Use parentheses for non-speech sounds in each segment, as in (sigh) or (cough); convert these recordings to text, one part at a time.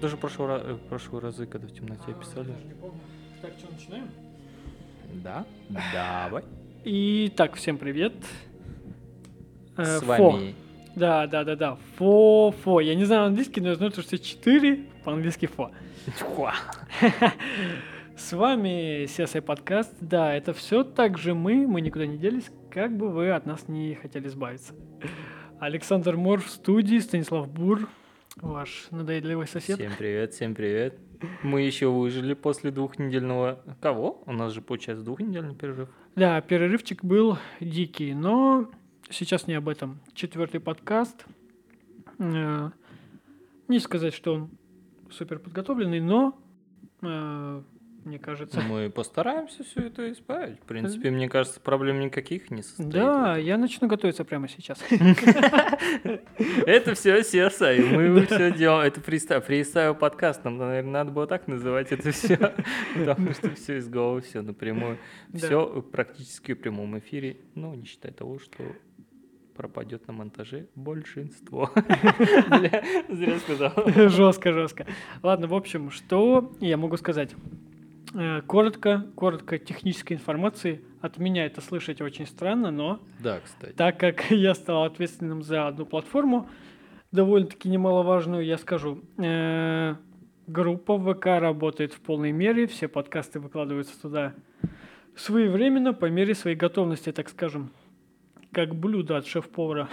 Даже прошлый, ра- э, прошлые разы, когда в темноте писали. даже не помню. Так, что, начинаем? Да? Давай. Итак, всем привет. Э, С фо. вами Да, да, да, да. Фо, фо. Я не знаю английский, но я знаю, что 4 по-английски фо. (laughs) С вами CSI подкаст. Да, это все так же мы, мы никуда не делись, как бы вы от нас не хотели избавиться. Александр Мор в студии, Станислав Бур, ваш надоедливый сосед. Всем привет, всем привет. Мы еще выжили после двухнедельного... Кого? У нас же получается двухнедельный перерыв. Да, перерывчик был дикий, но сейчас не об этом. Четвертый подкаст. Э, Не сказать, что он супер подготовленный, но э, мне кажется. Мы постараемся все это исправить. В принципе, мне кажется, проблем никаких не состоит. Да, я начну готовиться прямо сейчас. Это все CSI. Мы (laughs) все делаем. Это фристайл, подкаст. Нам, наверное, надо было так называть это все. (laughs) Потому что все из головы, все напрямую. Все практически в прямом эфире. Ну, не считая того, что пропадет на монтаже большинство. (laughs) Зря сказал. Жестко, жестко. Ладно, в общем, что я могу сказать? Э, Коротко, коротко технической информации. От меня это слышать очень странно, но Да, кстати. так как (laughs) я стал ответственным за одну платформу, довольно-таки немаловажную, я скажу. Э, Группа ВК работает в полной мере, все подкасты выкладываются туда своевременно, по мере своей готовности, так скажем, как блюдо от шеф-повара.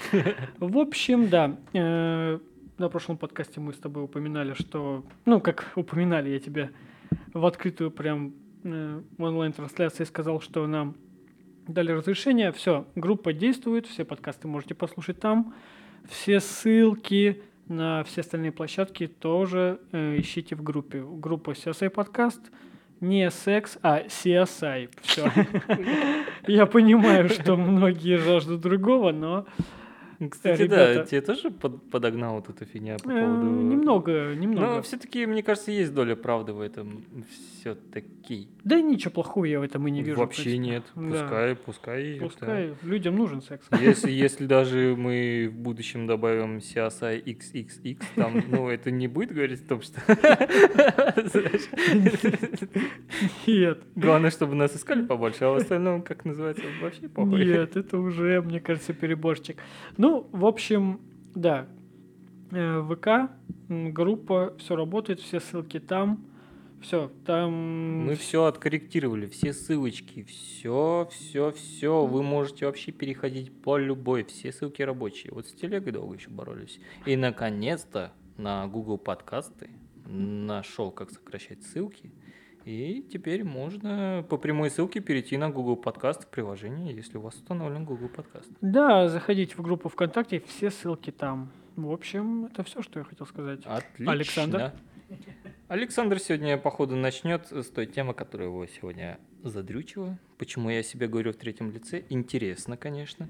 (laughs) В общем, да, э, на прошлом подкасте мы с тобой упоминали, что, ну, как упоминали, я тебе в открытую прям э, онлайн-трансляции сказал, что нам дали разрешение. Все, группа действует, все подкасты можете послушать там. Все ссылки на все остальные площадки тоже э, ищите в группе. Группа CSI подкаст. Не секс, а CSI. Все. (laughs) Я понимаю, что многие жаждут другого, но Кстати, да, тебе тоже под- подогнал вот эта фигня по э, поводу... немного, Но немного. все-таки, мне кажется, есть доля правды в этом. Все-таки. Да ничего плохого я в этом и не вижу. Вообще нет. Да. Пускай, пускай. это- Пускай людям нужен секс. Если, (laughs) если даже мы в будущем добавим CSI XXX, там, ну, это не будет говорить о том, что... (laughs) Нет. Главное, чтобы нас искали побольше, а в остальном, как называется, вообще похуй. Нет, это уже, мне кажется, переборчик. Ну, в общем, да. Э, ВК, группа, все работает, все ссылки там. Все, там... Мы все откорректировали, все ссылочки, все, все, все. Вы можете вообще переходить по любой, все ссылки рабочие. Вот с телегой долго еще боролись. И наконец-то на Google подкасты нашел, как сокращать ссылки. И теперь можно по прямой ссылке перейти на Google подкаст в приложении, если у вас установлен Google подкаст. Да, заходите в группу ВКонтакте, все ссылки там. В общем, это все, что я хотел сказать. Отлично. Александр? Александр сегодня, походу, начнет с той темы, которая его сегодня задрючила. Почему я себе говорю в третьем лице? Интересно, конечно.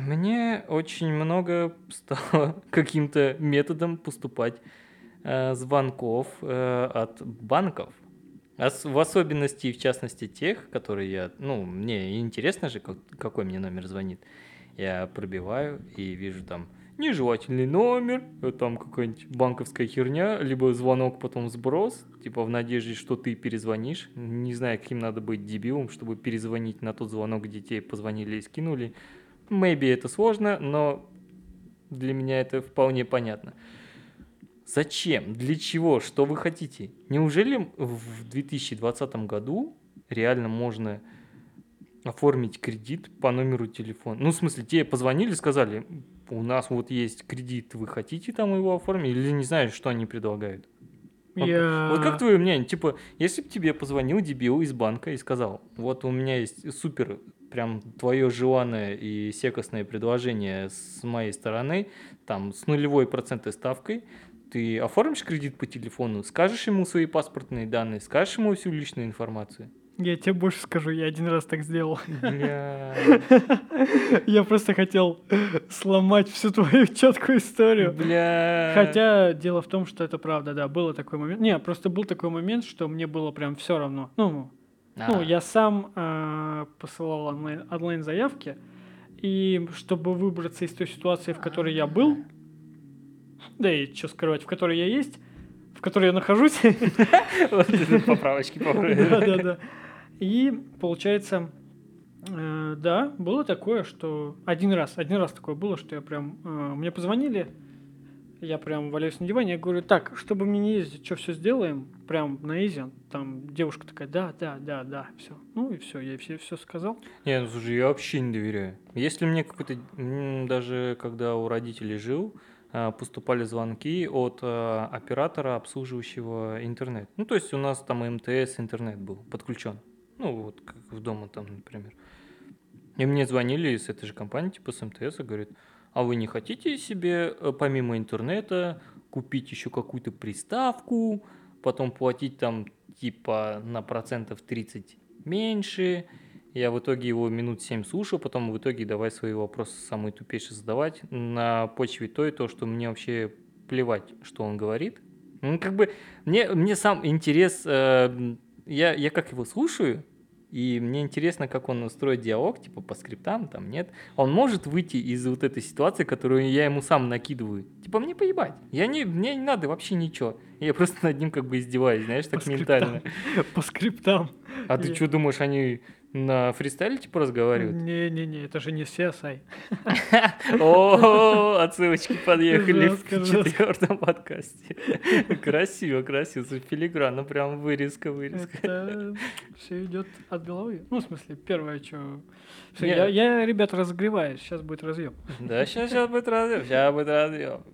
Мне очень много стало (laughs) каким-то методом поступать э, звонков э, от банков. В особенности, в частности, тех, которые я... Ну, мне интересно же, как- какой мне номер звонит. Я пробиваю и вижу там нежелательный номер, э, там какая-нибудь банковская херня, либо звонок, потом сброс, типа в надежде, что ты перезвонишь. Не знаю, каким надо быть дебилом, чтобы перезвонить на тот звонок, где тебе позвонили и скинули. Maybe это сложно, но для меня это вполне понятно. Зачем? Для чего? Что вы хотите? Неужели в 2020 году реально можно оформить кредит по номеру телефона? Ну, в смысле, тебе позвонили, сказали, у нас вот есть кредит, вы хотите там его оформить? Или не знаю, что они предлагают? Я... Вот как твое мнение? Типа, если бы тебе позвонил дебил из банка и сказал, вот у меня есть супер, прям твое желанное и секостное предложение с моей стороны, там, с нулевой процентной ставкой, ты оформишь кредит по телефону, скажешь ему свои паспортные данные, скажешь ему всю личную информацию? Я тебе больше скажу, я один раз так сделал. Бля. (laughs) Я просто хотел сломать всю твою четкую историю. Бля. Хотя дело в том, что это правда, да, было такой момент. Не, просто был такой момент, что мне было прям все равно. Ну, ну А, я сам э, посылал онлайн, онлайн-заявки, и чтобы выбраться из той ситуации, в которой я был, (laughs) да и что скрывать, в которой я есть, в которой я нахожусь. (laughs) Вот это Поправочки, (laughs) Да, поправочки. да, да. И получается, э, да, было такое, что один раз, один раз такое было, что я прям, э, мне позвонили, я прям валяюсь на диване, я говорю, так, чтобы мне не ездить, что все сделаем, прям на изи, там девушка такая, да, да, да, да, все. Ну и все, я все, все сказал. Не, ну слушай, я вообще не доверяю. Если мне какой-то, даже когда у родителей жил, поступали звонки от а, оператора, обслуживающего интернет. Ну, то есть у нас там МТС интернет был подключен. Ну, вот как в дома там, например. И мне звонили с этой же компании, типа с МТС, и говорят, а вы не хотите себе э, помимо интернета купить еще какую-то приставку, потом платить там типа на процентов 30 меньше, я в итоге его минут 7 слушал, потом в итоге давай свои вопросы самые тупейшие задавать на почве той, то, что мне вообще плевать, что он говорит. Ну, как бы, мне, мне сам интерес, э, я, я как его слушаю, и мне интересно, как он строит диалог, типа по скриптам, там нет. Он может выйти из вот этой ситуации, которую я ему сам накидываю. Типа мне поебать. Я не, мне не надо вообще ничего. Я просто над ним как бы издеваюсь, знаешь, так По ментально. (laughs) По скриптам. А ты что думаешь, они на фристайле типа разговаривают? Не-не-не, это же не CSI. (laughs) О, отсылочки подъехали в четвертом подкасте. Красиво, красиво. Филигранно, прям вырезка, вырезка. Все идет от головы. Ну, в смысле, первое, что... Я, я, ребят, разогреваюсь, сейчас будет разъем. Да, сейчас, сейчас будет разъем, сейчас будет разъем.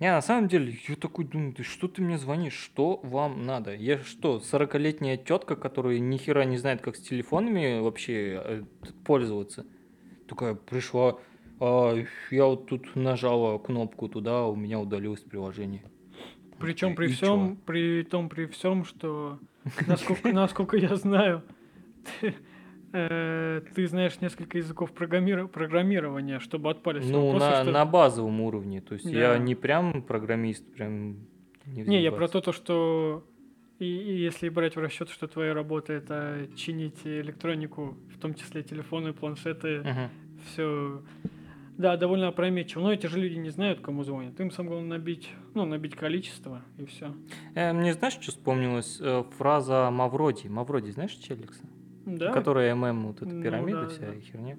Не, на самом деле, я такой думаю, ты что ты мне звонишь, что вам надо? Я что, 40-летняя тетка, которая ни хера не знает, как с телефонами вообще э, пользоваться? Такая пришла, «А, я вот тут нажала кнопку туда, у меня удалилось приложение. Причем при И всем, при том, при всем, что насколько, (laughs) насколько я знаю, (laughs) ты, э, ты знаешь несколько языков программира- программирования, чтобы отпали все Ну, вопросы, на, что- на базовом уровне. То есть Да. я не прям программист, прям... Не, я про то, то что и, и если брать в расчет, что твоя работа это чинить электронику, в том числе телефоны, планшеты, Мгм. все, да, довольно опрометчиво. Но эти же люди не знают, кому звонят. Им самое главное набить, ну, набить количество и все. Э, Мне знаешь, что вспомнилась? Э, Фраза Мавроди. Мавроди, знаешь Челикса? Да. Которая ММ, вот эта Ну пирамида да, вся да. херня.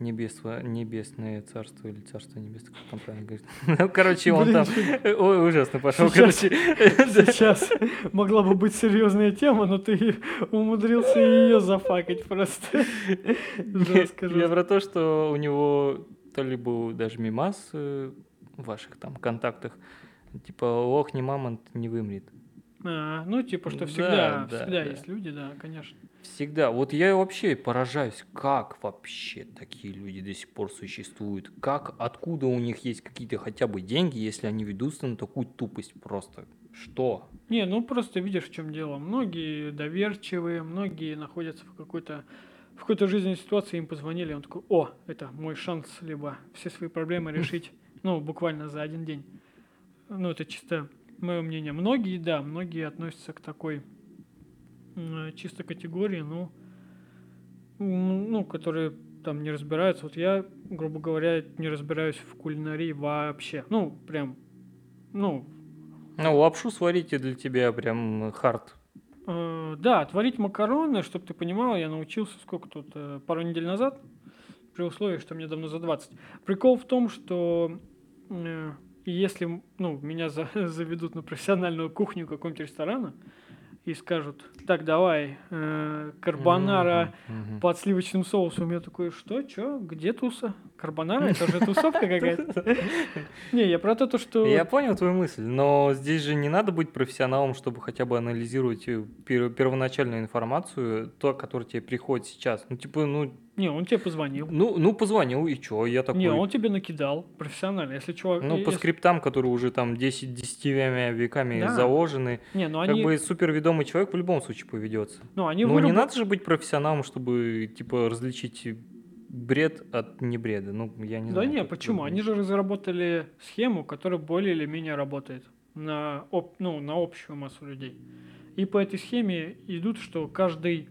Небесно, небесное царство или царство небесное, как там правильно говорит. (laughs) Ну, короче, он Блин, там... (laughs) Ой, ужасно пошел, Сейчас- короче. (laughs) Сейчас могла бы быть серьезная тема, но ты умудрился ее зафакать просто. Жестко, Я про то, что у него то ли был даже мимас э, в ваших там контактах, типа лох не мамонт не вымрет. А, ну, типа, что Да, всегда, да, всегда да. есть люди, да, конечно. Всегда. Вот я вообще поражаюсь, как вообще такие люди до сих пор существуют. Как, откуда у них есть какие-то хотя бы деньги, если они ведутся на такую тупость просто. Что? Не, ну просто видишь, в чем дело. Многие доверчивые, многие находятся в какой-то в какой-то жизненной ситуации, им позвонили, он такой, о, это мой шанс, либо все свои проблемы (laughs) решить, ну, буквально за один день. Ну, это чисто мое мнение. Многие, да, многие относятся к такой м, чисто категории, ну, ну, которые там не разбираются. Вот я, грубо говоря, не разбираюсь в кулинарии вообще. Ну, прям, ну, Ну, лапшу сварите для тебя прям хард. Э, Да, творить макароны, чтобы ты понимал, я научился сколько тут, э, пару недель назад, при условии, что мне давно за 20. Прикол в том, что э, если м, ну, меня за- (laughs) заведут на профессиональную кухню какого-нибудь ресторана и скажут, так, давай, э, карбонара Мгм, мгм. под сливочным соусом, я такой, что, чё, где туса? Карбонара? Это же тусовка какая-то. (laughs) (laughs) Не, я про то, то, что... Я понял твою мысль, но здесь же не надо быть профессионалом, чтобы хотя бы анализировать э, пер- первоначальную информацию, то, которая тебе приходит сейчас. Ну, типа, ну, Не, он тебе позвонил. ну, ну позвонил, и чё, я такой... Не, он тебе накидал профессионально. Если чувак... Ну, по если- скриптам, которые уже там 10 десятивями веками Да. заложены, Не, ну как они, бы суперведомый человек в любом случае поведется. ну, они Ну, не выработ- надо же быть профессионалом, чтобы, типа, различить бред от небреда. Ну, я не Да знаю. не, как почему? Они же разработали схему, которая более или менее работает на, об- ну, на общую массу людей. И по этой схеме идут, что каждый,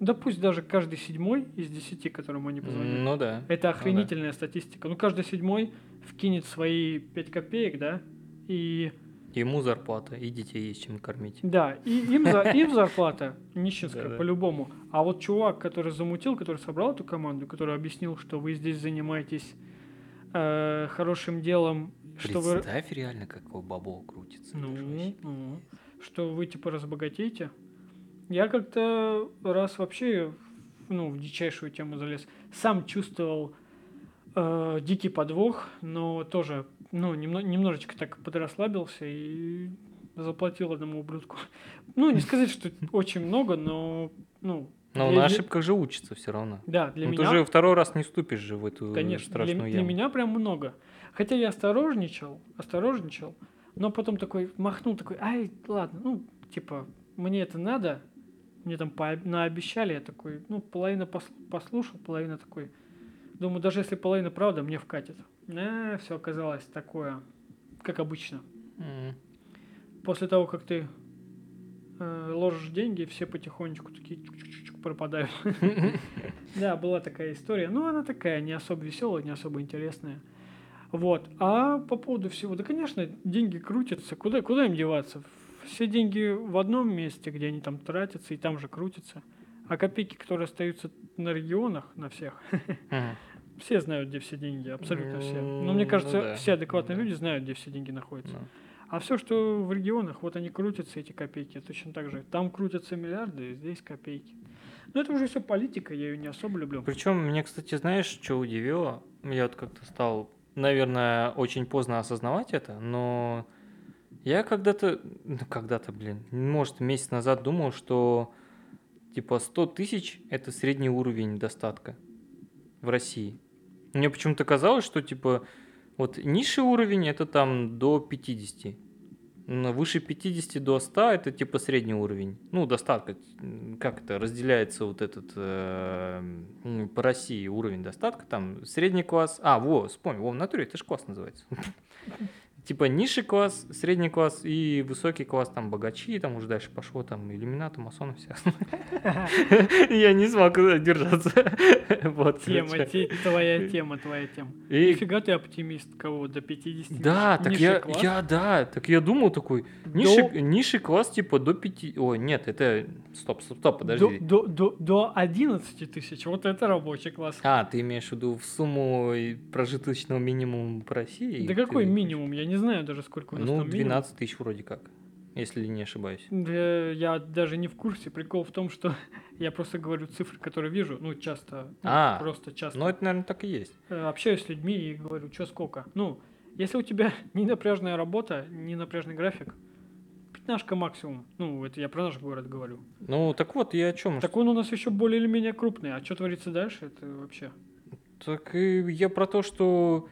да пусть даже каждый седьмой из десяти, которым они позвонили, Ну да. это охренительная статистика. Ну, каждый седьмой вкинет свои 5 копеек, да, и Ему зарплата, и детей есть чем кормить. да, и им, за, (laughs) им зарплата нищенская по-любому. А вот чувак, который замутил, который собрал эту команду, который объяснил, что вы здесь занимаетесь э, хорошим делом, что вы, реально, какой бабол крутится. Ну, ну, что вы типа разбогатеете. Я как-то раз вообще ну, в дичайшую тему залез. Сам чувствовал э, дикий подвох, но тоже ну, немно- немножечко так подрасслабился и заплатил одному ублюдку. (laughs) Ну, не сказать, что очень много, но ну, Но для- на для- ошибках же учится все равно. да, для Ну, меня Ты же второй раз не ступишь же в эту Конечно, для, страшную для яму. меня прям много. Хотя я осторожничал, осторожничал, но потом такой махнул, такой, ай, ладно, ну, типа, мне это надо, мне там наобещали, я такой, ну, половина пос- послушал, половина такой, думаю, даже если половина правда, мне вкатит. Э, все оказалось такое, как обычно. М. После того, как ты э, ложишь деньги, все потихонечку такие чук-чук-чук пропадают. (laughs) Да, была такая история. Ну, она такая, не особо веселая, не особо интересная. Вот. А по поводу всего, да, конечно, деньги крутятся. Куда, куда им деваться? Все деньги в одном месте, где они там тратятся, и там же крутятся. А копейки, которые остаются на регионах, на всех, (laughs) все знают, где все деньги, абсолютно все. Но М, мне ну кажется, да, все адекватные да. люди знают, где все деньги находятся. Ну. А все, что в регионах, вот они крутятся, эти копейки, точно так же. Там крутятся миллиарды, здесь копейки. Но это уже все политика, я ее не особо люблю. Причем, мне, кстати, знаешь, что удивило? Я вот как-то стал, наверное, очень поздно осознавать это, но я когда-то, ну когда-то, блин, может, месяц назад думал, что типа 100 тысяч – это средний уровень достатка в России. Мне почему-то казалось, что типа вот низший уровень – это там до 50. Но выше 50 до 100 это типа средний уровень. Ну, достатка. Как это разделяется вот этот э, по России уровень достатка? Там средний класс. А, во, вспомнил, во, в натуре это же класс называется. Типа низший класс, средний класс и высокий класс, там богачи, там уже дальше пошло, там иллюминаты, масоны, все. (laughs) Я не смог держаться. (laughs) Вот, Тема, твоя тема, твоя тема. И Нифига ты оптимист, кого до 50 Да, так я, я, да, так я думал такой, низший, класс типа до 5, ой, нет, это, стоп, стоп, стоп, подожди. До, до, до, до 11 тысяч, вот это рабочий класс. А, ты имеешь в виду в сумму прожиточного минимума по России? да какой минимум? Я не знаю даже, сколько у нас Ну, там минимум. 12 тысяч вроде как, если не ошибаюсь. Да, я даже не в курсе. Прикол в том, что (laughs) я просто говорю цифры, которые вижу, ну, часто, ну, А, просто часто. Ну, это, наверное, так и есть. Э, общаюсь с людьми и говорю, что сколько. Ну, если у тебя (laughs) не напряжная работа, не напряжный график, пятнашка максимум. Ну, это я про наш город говорю. Ну, так вот, я о чем? Так он у нас еще более или менее крупный. А что творится дальше, это вообще... Так и я про то, что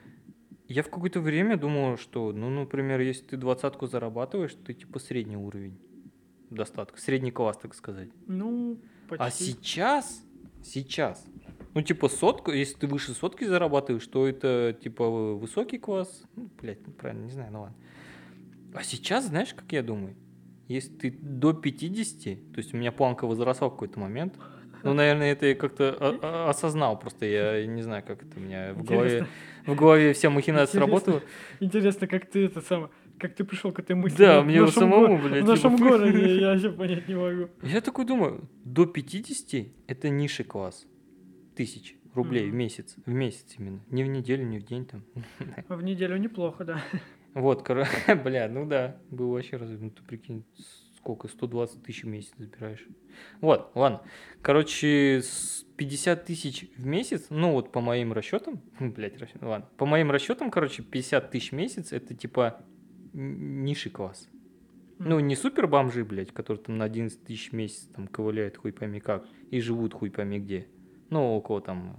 я в какое-то время думал, что, ну, например, если ты двадцатку зарабатываешь, ты типа средний уровень достатка, средний класс, так сказать. Ну, почти. А сейчас, сейчас, ну, типа сотку, если ты выше сотки зарабатываешь, то это, типа, высокий класс. Ну, блядь, неправильно, не знаю, ну ладно. А сейчас, знаешь, как я думаю? Если ты до 50, то есть у меня планка возросла в какой-то момент, ну, (laughs) наверное, это я как-то осознал, просто я не знаю, как это у меня в голове, в голове вся махинация Интересно. сработала. Интересно, как ты это самое... Как ты пришел к этой мысли? Да, в мне самому, го- блядь, В нашем типа, (laughs) городе я вообще понять не могу. Я такой думаю, до 50 это низший класс. Тысяч рублей в Мгм. месяц. В месяц именно. Не в неделю, не в день там. (laughs) В неделю неплохо, да. Вот, кор- бля, ну да, был вообще разве, ну ты прикинь, сколько, 120 тысяч в месяц забираешь. Вот, ладно. Короче, с 50 тысяч в месяц, ну вот по моим расчетам, (laughs) блядь, расчет, ладно, по моим расчетам, короче, 50 тысяч в месяц, это типа низший класс. Ну, не супер бомжи, блядь, которые там на 11 тысяч в месяц там ковыляют хуй пойми как и живут хуй пойми где. Ну, около там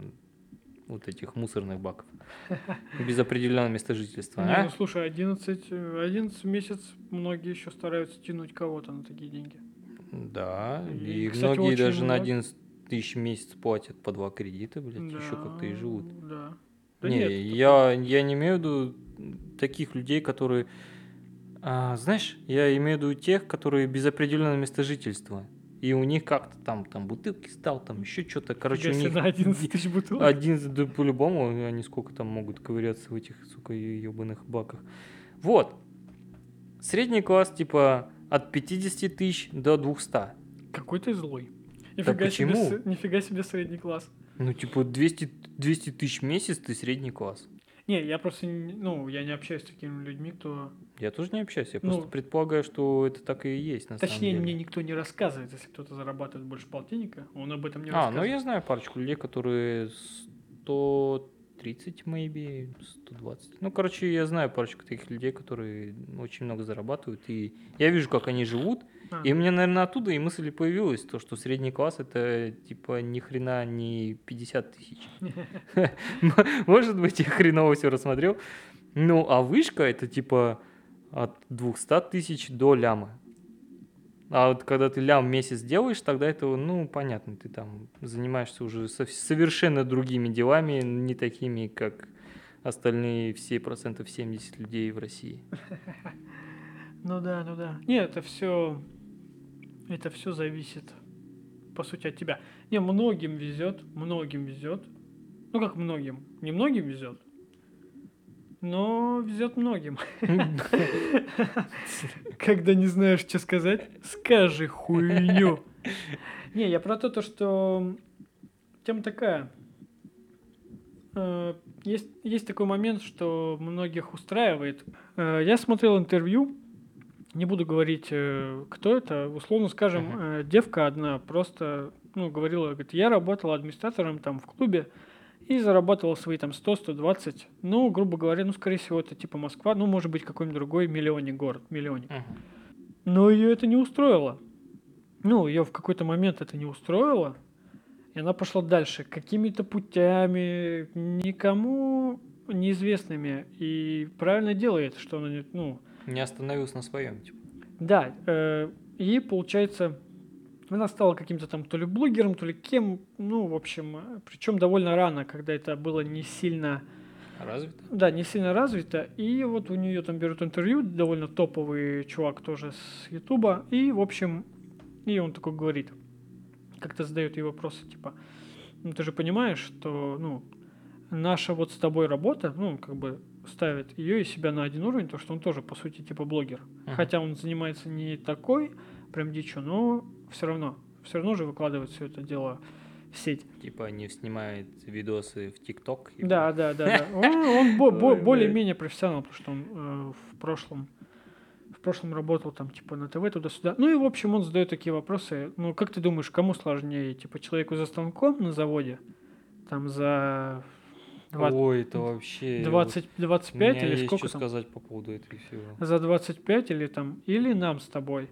вот этих мусорных баков. (laughs) Без определенного места жительства. Не, а? ну слушай, 11, э, 11 месяц многие еще стараются тянуть кого-то на такие деньги. Да, И, и, кстати, многие даже на много. 11 тысяч в месяц платят по два кредита, блядь, еще как-то и живут. Да. Да не, нет, я, я не имею в виду таких людей, которые... а, знаешь, я имею в виду тех, которые без определенного места жительства. И у них как-то там, там бутылки стал, там еще что-то. Короче, у Если них на 11 тысяч бутылок. 11, да, по-любому, они сколько там могут ковыряться в этих, сука, ебаных баках. Вот. Средний класс, типа, от 50 тысяч до 200. Какой ты злой. Нифига, почему? Себе, нифига себе средний класс. Ну, типа, 200, 200 тысяч в месяц, ты средний класс. Не, я просто, ну, я не общаюсь с такими людьми, кто... Я тоже не общаюсь, я Ну, просто предполагаю, что это так и есть на Точнее, самом мне деле. никто не рассказывает, если кто-то зарабатывает больше полтинника, он об этом не А, ну рассказывает. я знаю парочку людей, которые 130, maybe, 120. Ну, короче, я знаю парочку таких людей, которые очень много зарабатывают, и я вижу, как они живут, А, и мне, наверное, оттуда и мысль появилась, то, что средний класс это типа ни хрена не 50 тысяч. (laughs) Может быть, я хреново все рассмотрел. Ну, а вышка это типа от 200 тысяч до ляма. А вот когда ты лям месяц делаешь, тогда это, ну, понятно, ты там занимаешься уже со- совершенно другими делами, не такими, как остальные все процентов 70 людей в России. (laughs) Ну да, ну да. Не, это все, это все зависит, по сути, от тебя. Не, многим везет, многим везет. Ну как многим? Не многим везет, но везет многим. Когда не знаешь, что сказать, скажи хуйню. Не, я про то, то, что тема такая. Э, Есть, есть такой момент, что многих устраивает. Э, Я смотрел интервью, не буду говорить, э, кто это, условно скажем, э, девка одна просто, ну, говорила, говорит, я работала администратором там в клубе и зарабатывала свои там 100-120, ну, грубо говоря, ну, скорее всего, это типа Москва, ну, может быть, какой-нибудь другой миллионник город, миллионник. Мгм. Но ее это не устроило. Ну, ее в какой-то момент это не устроило. И она пошла дальше, какими-то путями, никому неизвестными. И правильно делает, что она ну, Не остановился на своем, типа. да, э, и получается, она стала каким-то там то ли блогером, то ли кем, ну, в общем, причем довольно рано, когда это было не сильно, Развито? да, не сильно развито. И вот у нее там берут интервью, довольно топовый чувак тоже с Ютуба, и, в общем, и он такой говорит, как-то задает ей вопросы, типа, ну, ты же понимаешь, что, ну, наша вот с тобой работа, ну, как бы ставит ее и себя на один уровень, то что он тоже, по сути, типа блогер. Мгм. Хотя он занимается не такой прям дичью, но все равно, все равно же выкладывает все это дело в сеть. Типа не снимает видосы в ТикТок. Да, да, да, да. (laughs) Он, более-менее профессионал, потому что он э, в прошлом в прошлом работал там типа на ТВ туда-сюда. Ну и в общем он задает такие вопросы. Ну как ты думаешь, кому сложнее, типа человеку за станком на заводе, там за два- Ой, это вообще... 20, у 25 меня или сколько что там? сказать по поводу этого всего. за 25 или там, или нам с тобой.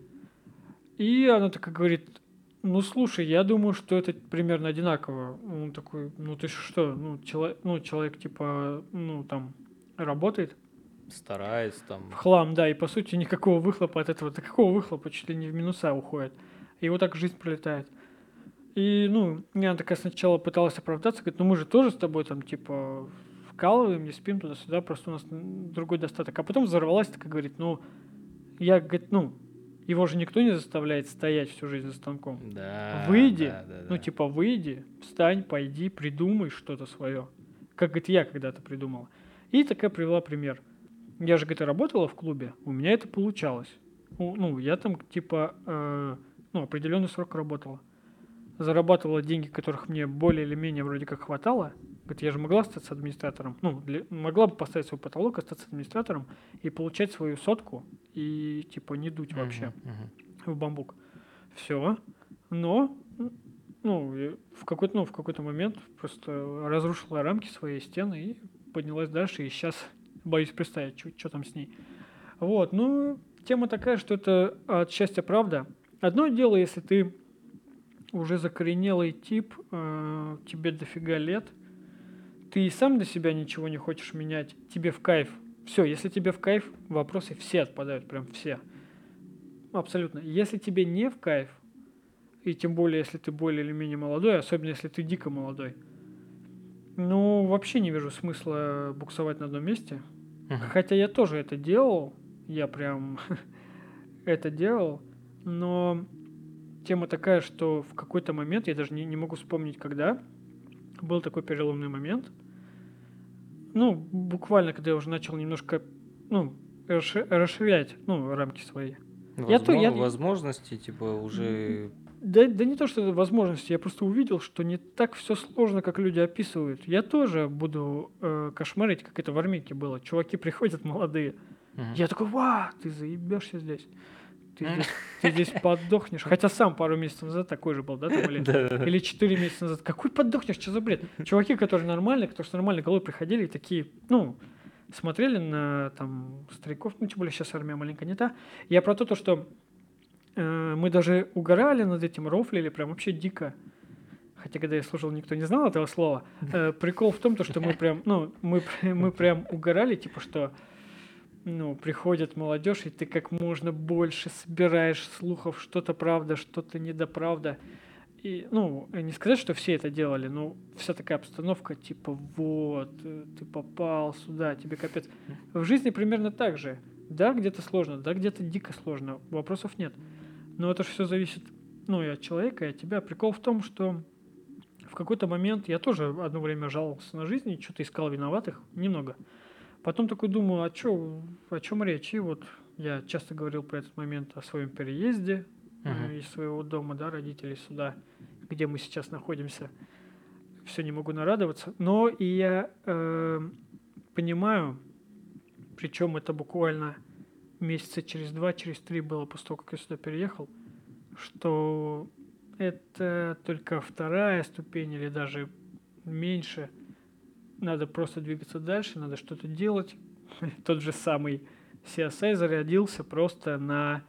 И она такая говорит, ну слушай, я думаю, что это примерно одинаково. Он такой, ну ты что, ну, чело- ну человек типа, ну там работает Старается там... в хлам, да, и по сути никакого выхлопа от этого, да какого выхлопа, чуть ли не в минуса уходит. И вот так жизнь пролетает. И, ну, я такая сначала пыталась оправдаться, говорит, ну мы же тоже с тобой там, типа, вкалываем, не спим туда-сюда, просто у нас другой достаток. А потом взорвалась, такая говорит, ну, я, говорит, ну, его же никто не заставляет стоять всю жизнь за станком. Да, Выйди, да, да, ну, да. типа, выйди, встань, пойди, придумай что-то свое. Как, говорит, я когда-то придумала. И такая привела пример. Я же, говорит, работала в клубе, у меня это получалось. Ну, я там, типа, э, ну, определенный срок работала. Зарабатывала деньги, которых мне более или менее вроде как хватало. Говорит, я же могла остаться администратором. Ну, для- могла бы поставить свой потолок, остаться администратором и получать свою сотку и, типа, не дуть вообще Мгм, мгм. в бамбук. Все. Но ну, в какой-то, ну, в какой-то момент просто разрушила рамки своей стены и поднялась дальше. И сейчас боюсь представить, что там с ней. Вот, ну, тема такая, что это от счастья правда. Одно дело, если ты уже закоренелый тип, э, тебе дофига лет, ты и сам для себя ничего не хочешь менять, тебе в кайф. Все, если тебе в кайф, вопросы все отпадают, прям все. Абсолютно. Если тебе не в кайф, и тем более, если ты более или менее молодой, особенно если ты дико молодой, ну, вообще не вижу смысла буксовать на одном месте. Мгм. Хотя я тоже это делал, я прям (laughs) это делал, но тема такая, что в какой-то момент, я даже не, не могу вспомнить, когда, был такой переломный момент. Ну, буквально, когда я уже начал немножко, ну, расши- расширять, ну, рамки свои. Я то- я- Возможности, типа, уже... Да, да не то, что это возможности, я просто увидел, что не так все сложно, как люди описывают. Я тоже буду э, кошмарить, как это в Армейке было. Чуваки (laughs) приходят молодые. Мгм. Я такой, ва, ты заебешься здесь. Ты здесь, ты здесь подохнешь. Хотя сам пару месяцев назад такой же был, да, там, или, (laughs) Да. или 4 месяца назад. Какой подохнешь, что за бред? Чуваки, которые нормальные, которые с нормальной головой приходили, и такие, ну, смотрели на там стариков, ну, тем более сейчас армия маленькая не та. Я про то, то, что э, мы даже угорали над этим, рофлили прям вообще дико. Хотя, когда я слушал, никто не знал этого слова. Э, прикол в том, то, что мы прям, ну, мы, (laughs) мы прям угорали, типа, что ну, приходит молодежь, и ты как можно больше собираешь слухов, что-то правда, что-то недоправда. И, ну, не сказать, что все это делали, но вся такая обстановка, типа, вот, э, ты попал сюда, тебе капец. В жизни примерно так же. Да, где-то сложно, да, где-то дико сложно, вопросов нет. Но это же все зависит, ну, и от человека, и от тебя. Прикол в том, что в какой-то момент я тоже одно время жаловался на жизнь, что-то искал виноватых, немного. Потом такой думаю, а чё, о чем речь? И вот я часто говорил про этот момент о своем переезде Мгм. из своего дома, да, родителей сюда, где мы сейчас находимся. Все не могу нарадоваться. Но и я э, понимаю, причем это буквально месяца через два, через три было после того, как я сюда переехал, что это только вторая ступень или даже меньше. Надо просто двигаться дальше, надо что-то делать. (laughs) Тот же самый CSI зарядился просто на...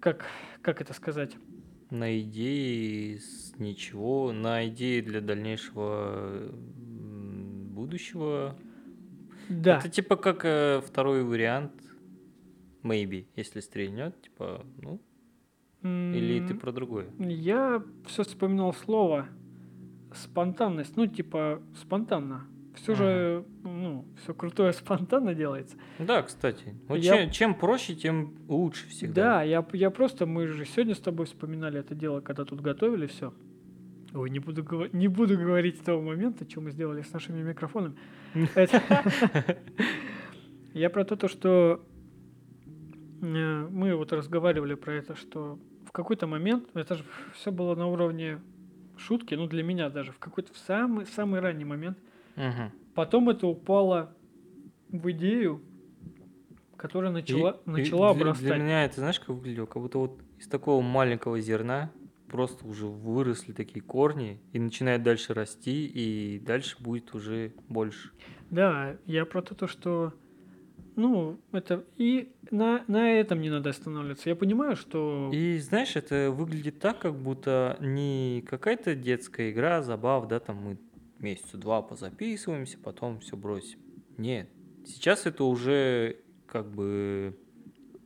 Как, как это сказать? На идеи с ничего, на идеи для дальнейшего будущего. Да, Это типа как э, второй вариант, maybe, если стрельнет, типа, ну, или ты про другое? Я все вспоминал слово спонтанность. Ну, типа, спонтанно. Все же, ну, все крутое (laughs) спонтанно делается. Да, кстати. Вот Я- чем, чем проще, тем лучше Да, всегда. я, я просто, мы же сегодня с тобой вспоминали это дело, когда тут готовили все. Ой, не буду, не буду говорить того момента, что мы сделали с нашими микрофонами. (laughs) Я про то, то, что э, мы вот разговаривали про это, что в какой-то момент, это же все было на уровне шутки, ну для меня даже, в какой-то в самый, самый ранний момент. Мгм. Потом это упало в идею, которая начала, И- и начала для, обрастать. для меня это, знаешь, как выглядело? Как будто вот из такого маленького зерна просто уже выросли такие корни и начинают дальше расти, и дальше будет уже больше. Да, я про то, то, что ну, это и на, на этом не надо останавливаться. Я понимаю, что И знаешь, это выглядит так, как будто не какая-то детская игра, забав, да, там мы месяца два позаписываемся, потом все бросим. Нет, сейчас это уже как бы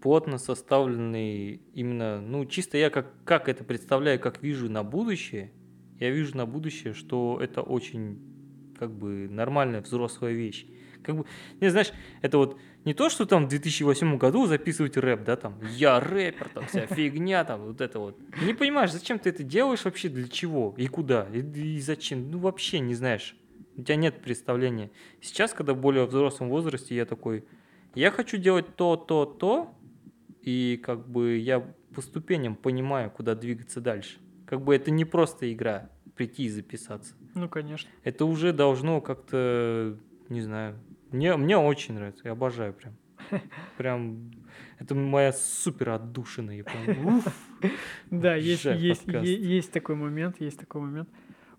плотно составленный именно, ну, чисто я как, как это представляю, как вижу на будущее, я вижу на будущее, что это очень как бы нормальная взрослая вещь. Как бы, не знаешь, это вот не то, что там в 2008 году записывать рэп, да, там, я рэпер, там, вся (laughs) фигня, там, вот это вот. Не понимаешь, зачем ты это делаешь вообще, для чего и куда, и, и зачем, ну, вообще не знаешь. У тебя нет представления. Сейчас, когда в более взрослом возрасте, я такой, я хочу делать то, то, то, и как бы я по ступеням понимаю, куда двигаться дальше. Как бы это не просто игра, прийти и записаться. ну, конечно. Это уже должно как-то, не знаю, мне, мне очень нравится, я обожаю прям. (laughs) Прям, это моя супер отдушина, я прям, (laughs) уф. Да, есть, есть, есть такой момент, есть такой момент.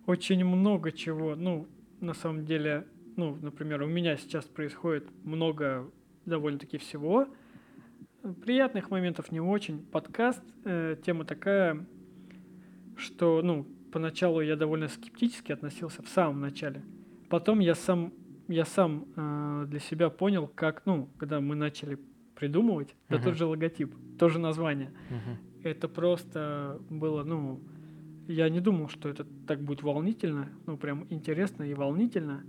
Очень много чего, ну, на самом деле, ну, например, у меня сейчас происходит много довольно-таки всего. Приятных моментов не очень. Подкаст, э, тема такая, что, ну, поначалу я довольно скептически относился в самом начале. Потом я сам, я сам э, для себя понял, как, ну, когда мы начали придумывать, да Мгм. тот же логотип, тоже название Мгм. это просто было, ну, я не думал, что это так будет волнительно, ну, прям интересно и волнительно.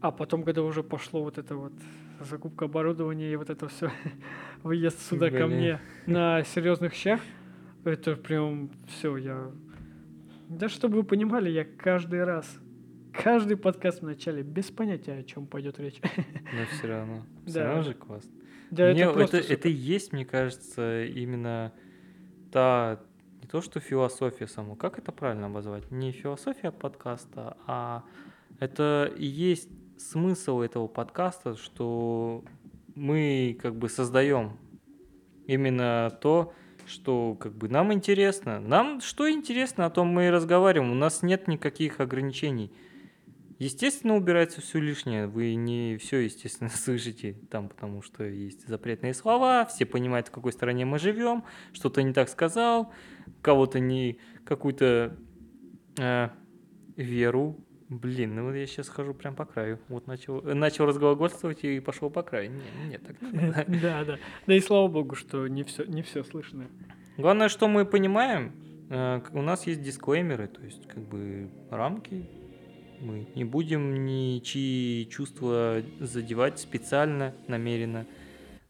А потом, когда уже пошло вот это вот закупка оборудования и вот это все, (laughs) выезд сюда ко Блин. мне на серьезных щах, Это прям все, я... Да чтобы вы понимали, я каждый раз, каждый подкаст в начале без понятия, о чем пойдет речь. Но все равно. (laughs) Все Да. равно же классно. Да, Мне это это, это и есть, мне кажется, именно та, не то что философия сама, как это правильно обозвать? Не философия подкаста, а это и есть смысл этого подкаста, что мы как бы создаем именно то, что как бы нам интересно. Нам что интересно, о том мы и разговариваем. У нас нет никаких ограничений. Естественно, убирается все лишнее. Вы не все, естественно, (laughs) слышите там, потому что есть запретные слова, все понимают, в какой стране мы живем, что-то не так сказал, кого-то не какую-то э, веру. Блин, ну вот я сейчас хожу прям по краю. Вот начал, начал разглагольствовать и пошел по краю. Не, нет, так не надо. (laughs) Да, да. Да и слава богу, что не все, не все слышно. Главное, что мы понимаем, э, у нас есть дисклеймеры, то есть как бы рамки. Мы не будем ничьи чувства задевать специально, намеренно.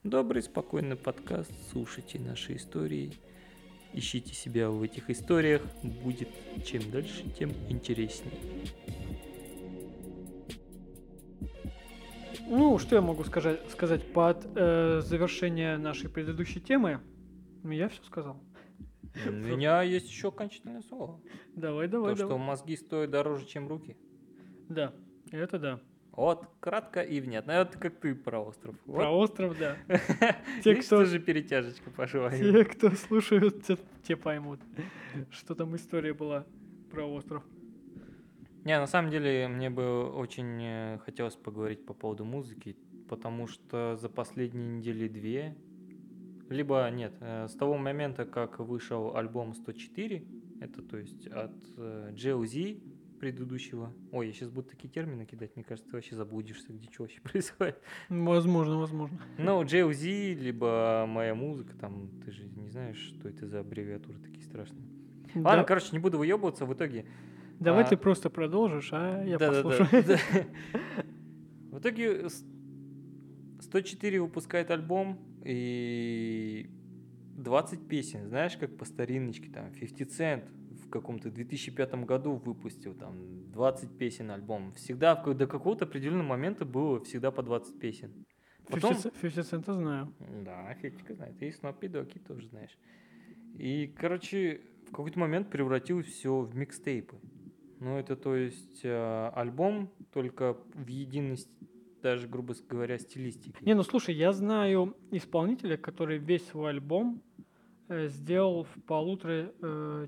Добрый, спокойный подкаст, слушайте наши истории, ищите себя в этих историях, будет чем дальше, тем интереснее. Ну, что я могу сказать, сказать под э, завершение нашей предыдущей темы? Ну, я все сказал. У меня есть еще окончательное слово. Давай, давай, То, что давай. мозги стоят дороже, чем руки. Да, это да. Вот, кратко и внятно. Это как ты про остров. Вот. Про остров, да. (laughs) Те, кто- тоже перетяжечка пошла. (laughs) Те, кто слушают, те, поймут, что там история была про остров. Не, на самом деле, мне бы очень э, хотелось поговорить по поводу музыки, потому что за последние недели две, либо нет, э, с того момента, как вышел альбом 104, это то есть от э, JLZ предыдущего. Ой, я сейчас буду такие термины кидать, мне кажется, ты вообще заблудишься, где что вообще (laughs) происходит. Возможно, возможно. Ну, JLZ, либо моя музыка, там, ты же не знаешь, что это за аббревиатуры такие страшные. Ладно, Да- короче, не буду выебываться, в итоге Давай а- ты просто продолжишь, а я Да-да-да. послушаю. (laughs) (laughs) В итоге с- 104 выпускает альбом и 20 песен, знаешь, как по стариночке, там, 50 Cent каком-то 2005 году выпустил, там, 20 песен альбом. Всегда, до какого-то определенного момента было всегда по 20 песен. Потом... 50 50 Cent знаю. Да, Федька знает. И Снопи Доки тоже знаешь. И, короче, в какой-то момент превратил все в микстейпы. Ну, это, то есть, э, альбом только в единость, даже, грубо говоря, стилистики. Не, ну слушай, я знаю исполнителя, который весь свой альбом сделал в полутора э,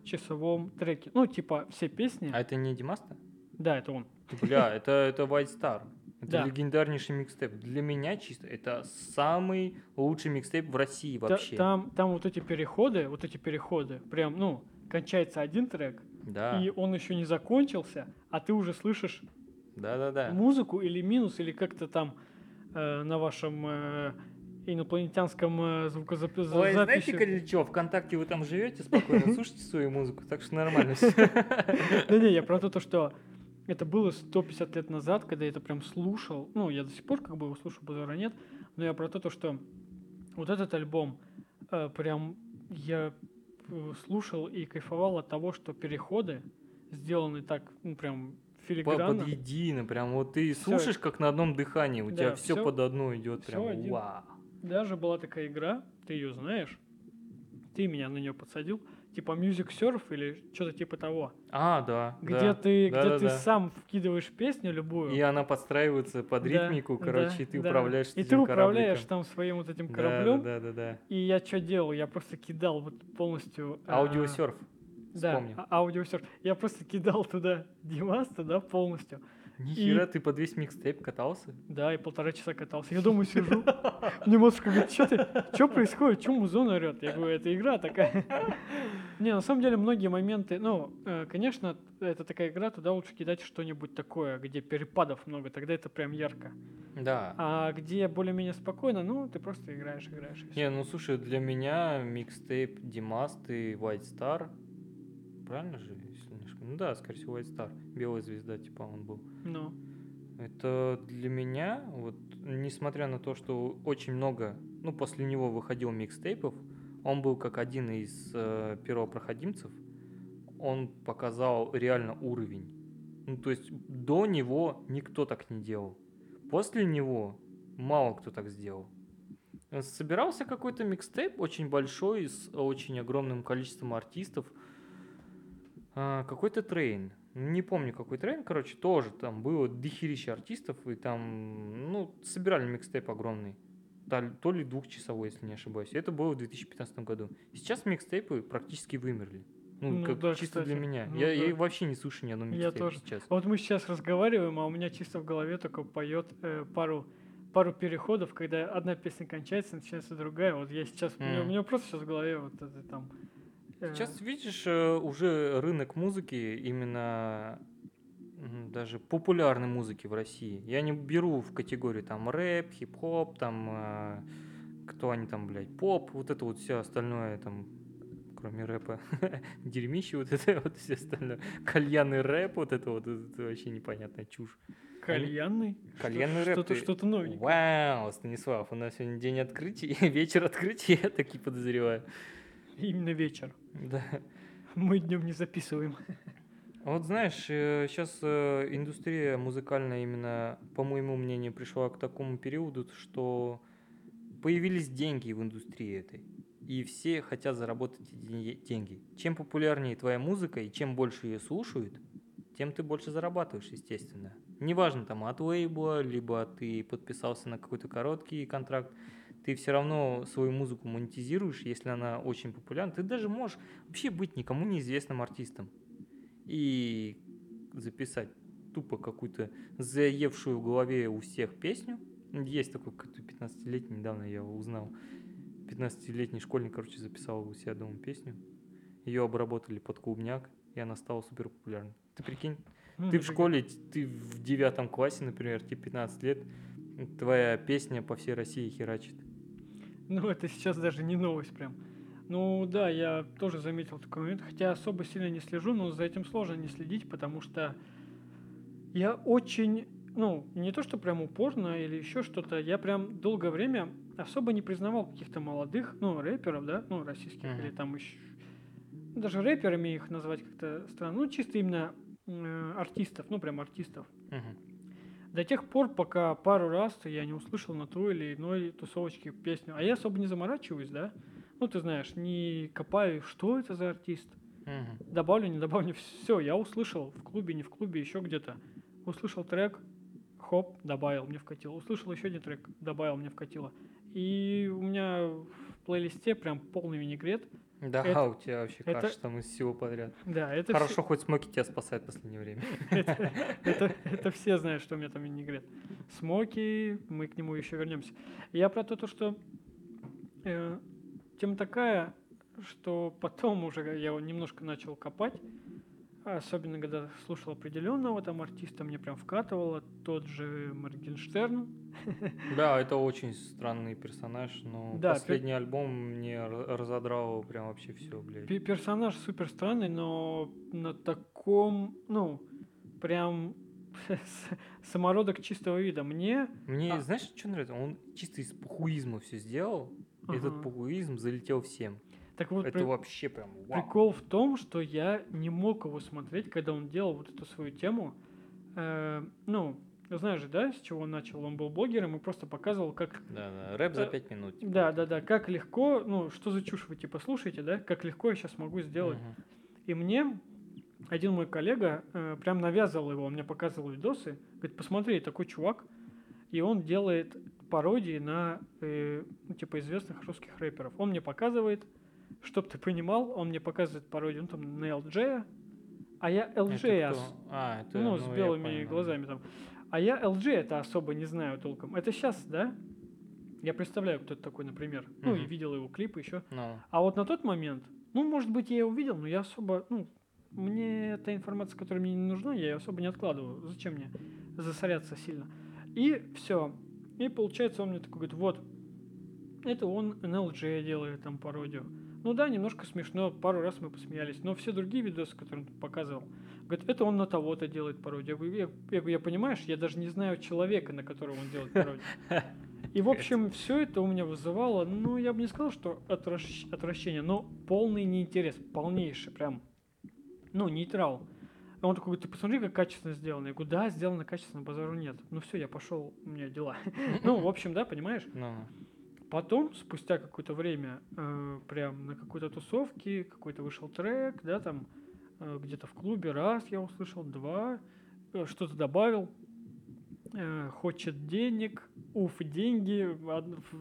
треке. Ну, типа, все песни. А это не Димаста? Да, это он. Бля, (laughs) это, это White Star. Это Да. легендарнейший микстейп. Для меня чисто это самый лучший микстейп в России вообще. Там, там вот эти переходы, вот эти переходы, прям, ну, кончается один трек, Да, и он еще не закончился, а ты уже слышишь да, да, да. музыку или минус, или как-то там э, на вашем э, инопланетянском э, звукозаписи. Ой, знаете, Каличев, ВКонтакте вы там живете, спокойно (laughs) слушайте свою музыку, так что нормально все. (laughs) Да не, я про то, то, что это было 150 лет назад, когда я это прям слушал. Ну, я до сих пор как бы его слушаю, базара нет. Но я про то, то, что вот этот альбом э, прям я э, слушал и кайфовал от того, что переходы сделаны так, ну, прям филигранно. Под едино, прям вот ты слушаешь как на одном дыхании, у тебя все под одно идет, прям вау. Даже была такая игра, ты ее знаешь, ты меня на нее подсадил, типа Music Surf или что-то типа того, А, да. где да. ты, Да, где да, ты да. сам вкидываешь песню любую. И она подстраивается под Да, ритмику, да, короче, и ты да. управляешь И ты управляешь корабликом. там своим вот этим Да, кораблем. Да, да, да, да. И я что делал? Я просто кидал вот полностью... а, Аудиосерф. Да, а- аудиосерф. Я просто кидал туда (laughs) Димас, туда полностью. Нихера, ты под весь микстейп катался? Да, и полтора часа катался. Я дома сижу. Мне мозг говорит, что ты, что происходит, что музон орет? Я говорю, это игра такая. Не, на самом деле многие моменты, ну, э, конечно, это такая игра, туда лучше кидать что-нибудь такое, где перепадов много, тогда это прям ярко. Да. А где более-менее спокойно, ну, ты просто играешь, играешь. и. Не, ну слушай, для меня микстейп Димаст и White Star, правильно же, если? Ну да, скорее всего, White Star, белая звезда, типа он был. Ну, Это для меня, вот, несмотря на то, что очень много, ну, после него выходил микстейпов, Он был как один из э, первопроходимцев. Он показал реально уровень. Ну, то есть до него никто так не делал. После него мало кто так сделал. Собирался какой-то микстейп очень большой, с очень огромным количеством артистов. А, какой-то трейн. Не помню, какой трейн, короче, тоже там было дохерища артистов, и там, ну, собирали микстейп огромный. То ли двухчасовой, если не ошибаюсь. Это было в 2015 году. Сейчас микстейпы практически вымерли. Ну, ну как да, чисто кстати. для меня. Ну, я, да. я вообще не слушаю ни одного микстейпа я тоже. сейчас. Вот мы сейчас разговариваем, а у меня чисто в голове только поет э, пару пару переходов, когда одна песня кончается, начинается другая. Вот я сейчас, mm. у, меня, у меня просто сейчас в голове вот это там. Сейчас видишь э, уже рынок музыки именно даже популярной музыки в России. Я не беру в категорию там рэп, хип-хоп, там э, кто они там, блядь, поп, вот это вот все остальное там кроме рэпа, (laughs) дерьмище вот это вот все остальное, кальянный рэп, вот это вот, это вообще непонятная чушь. Кальянный? Кальянный что, рэп. Что-то, что-то новенькое. Вау, Станислав, у нас сегодня день открытий, (laughs) вечер открытия, я таки подозреваю. Именно вечер. Да. Мы днем не записываем. Вот знаешь, сейчас э, э, индустрия музыкальная именно, по моему мнению, пришла к такому периоду, что появились деньги в индустрии этой. И все хотят заработать эти деньги. Чем популярнее твоя музыка и чем больше ее слушают, тем ты больше зарабатываешь, естественно. Неважно, там, от лейбла, либо ты подписался на какой-то короткий контракт, ты все равно свою музыку монетизируешь, если она очень популярна. Ты даже можешь вообще быть никому неизвестным артистом и записать тупо какую-то заевшую в голове у всех песню. Есть такой какой-то 15-летний, недавно я узнал. 15-летний школьник, короче, записал у себя дома песню. Ее обработали под клубняк, и она стала супер популярной. Ты прикинь, ну, ты в школе, ты в девятом классе, например, тебе 15 лет, твоя песня по всей России херачит. (laughs) Ну, это сейчас даже не новость прям. Ну да, я тоже заметил такой момент, хотя особо сильно не слежу, но за этим сложно не следить, потому что я очень, ну, не то что прям упорно или еще что-то, я прям долгое время особо не признавал каких-то молодых, ну, рэперов, да, ну, российских, uh-huh. или там еще, даже рэперами их назвать как-то странно, ну, чисто именно э, артистов, ну прям артистов. Угу. До тех пор, пока пару раз я не услышал на той или иной тусовочке песню. А я особо не заморачиваюсь, да? Ну, ты знаешь, не копаю, что это за артист. Угу. Добавлю, не добавлю, (laughs) все, я услышал в клубе, не в клубе, еще где-то. Услышал трек, хоп, добавил, мне вкатило. Услышал еще один трек, добавил, мне вкатило. И у меня в плейлисте прям полный винегрет – да, это, у тебя вообще это, каша там из всего подряд. Да, это Хорошо, все... хоть Смоки тебя спасает в последнее время. (laughs) это, это, это все знают, что у меня там винегрет. Смоки, мы к нему еще вернемся. Я про то, что э, тема такая, что потом уже я немножко начал копать, Особенно, когда слушал определенного там артиста, мне прям вкатывало тот же Моргенштерн. (laughs) Да, это очень странный персонаж, но да, последний пер... альбом мне разодрал прям вообще все, блядь. Персонаж супер странный, но на таком, ну, прям (laughs) самородок чистого вида. Мне... Мне, а... знаешь, что нравится? Он чисто из пухуизма все сделал. Ага. Этот пухуизм залетел всем. Так вот, это при... вообще прям вау. Прикол в том, что я не мог его смотреть, когда он делал вот эту свою тему. Э, ну, знаешь же, да, с чего он начал? Он был блогером и просто показывал, как... Да, да, рэп за э, пять минут. Типа. Да, да, да, как легко, ну, что за чушь вы типа слушаете, да, как легко я сейчас могу сделать. Угу. И мне один мой коллега э, прям навязывал его, он мне показывал видосы, говорит, посмотри, такой чувак, и он делает пародии на, э, ну, типа, известных русских рэперов. Он мне показывает, Чтоб ты понимал, он мне показывает пародию ну, там, на LJ, а я LJ, это а, это, ну, ну, с белыми глазами там. А я LG это особо не знаю толком. Это сейчас, да? Я представляю, кто это такой, например. Mm-hmm. Ну, и видел его клипы еще. No. Ну. А вот на тот момент, ну, может быть, я его видел, но я особо, ну, мне эта информация, которая мне не нужна, я ее особо не откладываю. Зачем мне засоряться сильно? И все. И получается, он мне такой говорит, вот, это он NLG делает там пародию. Ну да, немножко смешно, пару раз мы посмеялись, но все другие видосы, которые он показывал, говорит, это он на того-то делает пародию. Я, я, я, я понимаешь, я даже не знаю человека, на которого он делает пародию. И, в общем, все это у меня вызывало, ну, я бы не сказал, что отвращ- отвращение, но полный неинтерес, полнейший, прям, ну, нейтрал. А он такой, ты посмотри, как качественно сделано. Я говорю, да, сделано качественно, базару нет. Ну все, я пошел, у меня дела. (laughs) Ну, в общем, да, понимаешь? Потом, спустя какое-то время, э, прям на какой-то тусовке, какой-то вышел трек, да, там, э, где-то в клубе, раз я услышал, два, э, что-то добавил, э, хочет денег, уф, деньги,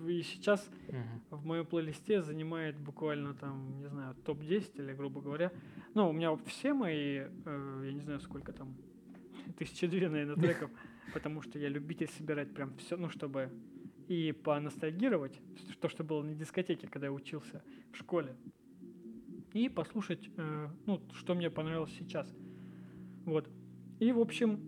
и сейчас мгм. в моем плейлисте занимает буквально там, не знаю, топ-10 или, грубо говоря. Ну, у меня все мои, э, я не знаю, сколько там, (laughs) тысячи две, наверное, треков, (laughs) потому что я любитель собирать прям все, ну, чтобы и поностальгировать, то, что было на дискотеке, когда я учился в школе, и послушать, э, ну, что мне понравилось сейчас. Вот. И, в общем,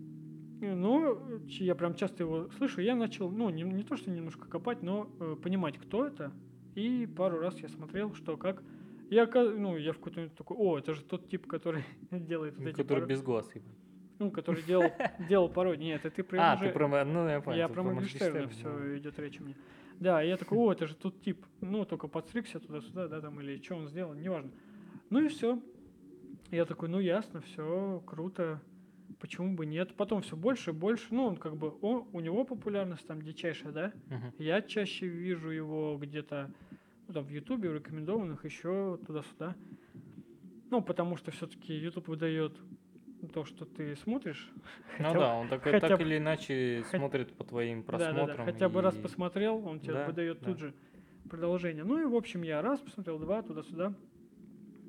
э, ну, я прям часто его слышу, я начал, ну, не, не то, что немножко копать, но э, понимать, кто это. И пару раз я смотрел, что как. Я, ну, я в какой-то такой, о, это же тот тип, который (laughs) делает вот эти Который паро- без глаз. ебать. Ну, который делал, (laughs) делал пародии. Нет, это ты про А, ты про... Ну, я понял. я про Моргенштерна все идет речь у меня. Да, я такой, о, это же тот тип, ну, только подстригся туда-сюда, да, там, или что он сделал, неважно. Ну и все. Я такой, ну ясно, все, круто, почему бы нет. Потом все больше и больше, ну, он как бы, о, у него популярность там дичайшая, да. Мгм. Я чаще вижу его где-то ну, там, в Ютубе, в рекомендованных, еще туда-сюда. Ну, потому что все-таки YouTube выдает то, что ты смотришь. (laughs) Ну Хотя да, он так, хотя так или иначе хоть- смотрит по твоим просмотрам. Хотя бы раз и- посмотрел, он тебе Да, выдает да. тут же продолжение. Ну и, в общем, я раз посмотрел, два, туда-сюда.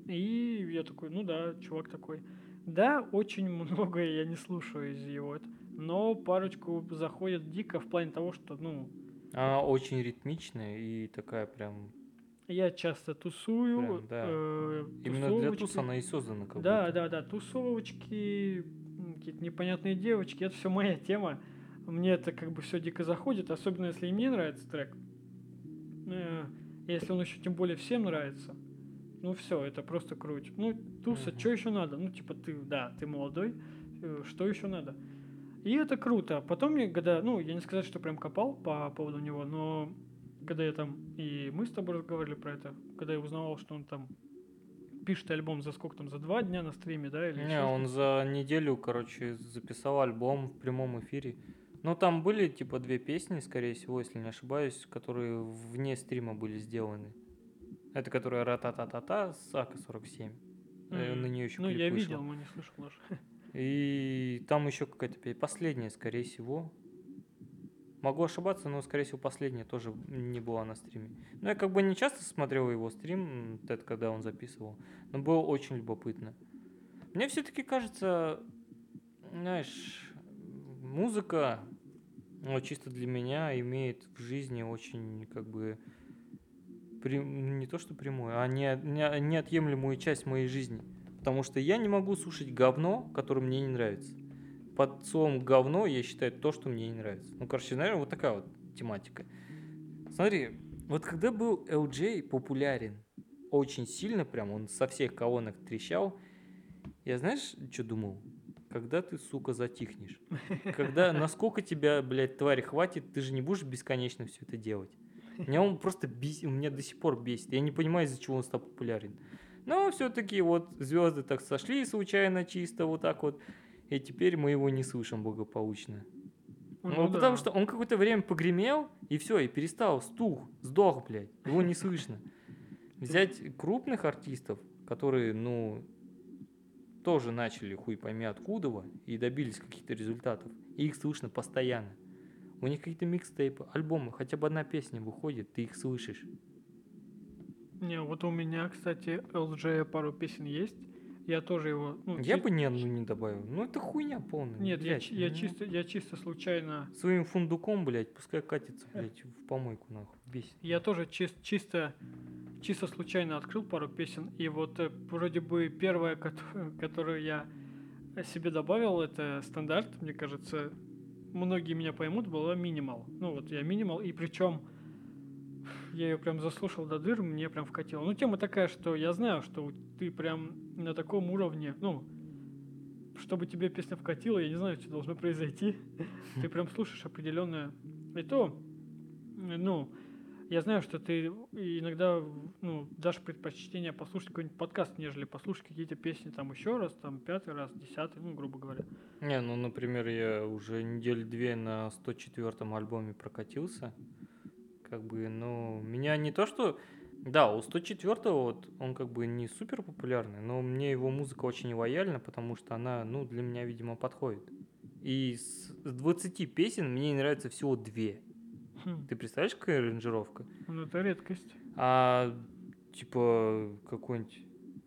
И я такой, ну да, чувак такой. Да, очень (laughs) многое я не слушаю из его, но парочку заходит дико в плане того, что, ну, Она очень ритмичная и такая прям... я часто тусую. Прям, да. э, Именно для туса она и создана как Да, будто. да, да, тусовочки, какие-то непонятные девочки, это все моя тема. Мне это как бы все дико заходит, особенно если и мне нравится трек. Э, Если он еще тем более всем нравится, ну все, это просто круть. Ну, туса, Мгм. что еще надо? Ну, типа, ты, да, ты молодой, э, что еще надо? И это круто. Потом мне, когда, ну, я не сказать, что прям копал по поводу него, но когда я там, и мы с тобой разговаривали про это, когда я узнавал, что он там пишет альбом за сколько там, за два дня на стриме, да? Или Не, он за неделю, короче, записал альбом в прямом эфире. Ну, там были, типа, две песни, скорее всего, если не ошибаюсь, которые вне стрима были сделаны. Это которая ра-та-та-та-та с АК-47. Э, Мгм. На нее еще Ну, я видел, но не слышал даже. И там еще какая-то пе- последняя, скорее всего. Могу ошибаться, но, скорее всего, последняя тоже не была на стриме. Ну, я как бы не часто смотрел его стрим, это когда он записывал, но было очень любопытно. Мне все-таки кажется, знаешь, музыка, ну, чисто для меня, имеет в жизни очень, как бы, при- не то что прямую, а не, не- неотъемлемую часть моей жизни. Потому что я не могу слушать говно, которое мне не нравится. Под словом говно я считаю то, что мне не нравится. Ну, короче, наверное, вот такая вот тематика. Смотри, вот когда был LJ популярен, очень сильно прям, он со всех колонок трещал, я знаешь, что думал? Когда ты, сука, затихнешь? Когда, (laughs) насколько тебя, блядь, тварь хватит, ты же не будешь бесконечно все это делать. Меня он просто бесит, меня до сих пор бесит. Я не понимаю, из-за чего он стал популярен. Но все-таки вот звезды так сошли случайно чисто вот так вот. И теперь мы его не слышим благополучно. Ну, Ну потому да. что он какое-то время погремел, и все, и перестал, стух, сдох, блядь. Его не слышно. Взять крупных артистов, которые, ну, тоже начали хуй пойми откуда и добились каких-то результатов. И их слышно постоянно. У них какие-то микстейпы, альбомы, хотя бы одна песня выходит, ты их слышишь. Не, вот у меня, кстати, LJ пару песен есть. Я тоже его... ну, Я чи- бы ни одну не добавил. Ну, это хуйня полная. Нет, я, блядь. я Ну, чисто, я чисто случайно... Своим фундуком, блядь, пускай катится, блядь, в помойку, нахуй. Бесит. Я тоже чис- чисто, чисто случайно открыл пару песен, и вот э, вроде бы первая, кото- (laughs) которую я себе добавил, это стандарт, мне кажется, многие меня поймут, была минимал. Ну вот я минимал, и причем я ее прям заслушал до дыр, мне прям вкатило. Ну тема такая, что я знаю, что ты прям на таком уровне, ну, чтобы тебе песня вкатила, я не знаю, что должно произойти. (laughs) Ты прям слушаешь определенное. И то ну, я знаю, что ты иногда ну, дашь предпочтение послушать какой-нибудь подкаст, нежели послушать какие-то песни там еще раз, там пятый раз, десятый, ну, грубо говоря. Не, ну, например, я уже недели две на 104-м альбоме прокатился. Как бы, ну, меня не то, что... Да, у 104-го вот он как бы не супер популярный, но мне его музыка очень лояльна, потому что она, ну, для меня, видимо, подходит. И с 20 песен мне не нравится всего две. Хм, Ты представляешь, какая аранжировка? ну, это редкость. А типа какой-нибудь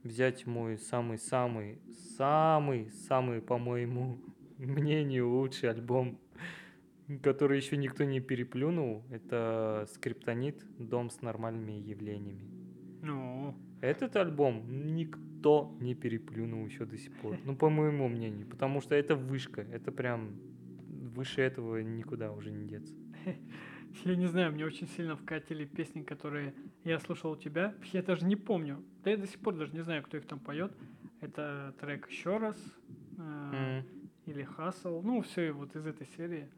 взять мой самый-самый, самый-самый, по моему (laughs) мнению, лучший альбом, который еще никто не переплюнул, это Скриптонит «Дом с нормальными явлениями». Ну, Этот альбом никто не переплюнул еще до сих пор. Ну, по моему мнению. Потому что это вышка. Это прям выше этого никуда уже не деться. (laughs) я не знаю, мне очень сильно вкатили песни, которые я слушал у тебя. Я даже не помню. Да я до сих пор даже не знаю, кто их там поет. Это трек еще раз. э, М. Или Хасл. Ну, все вот из этой серии.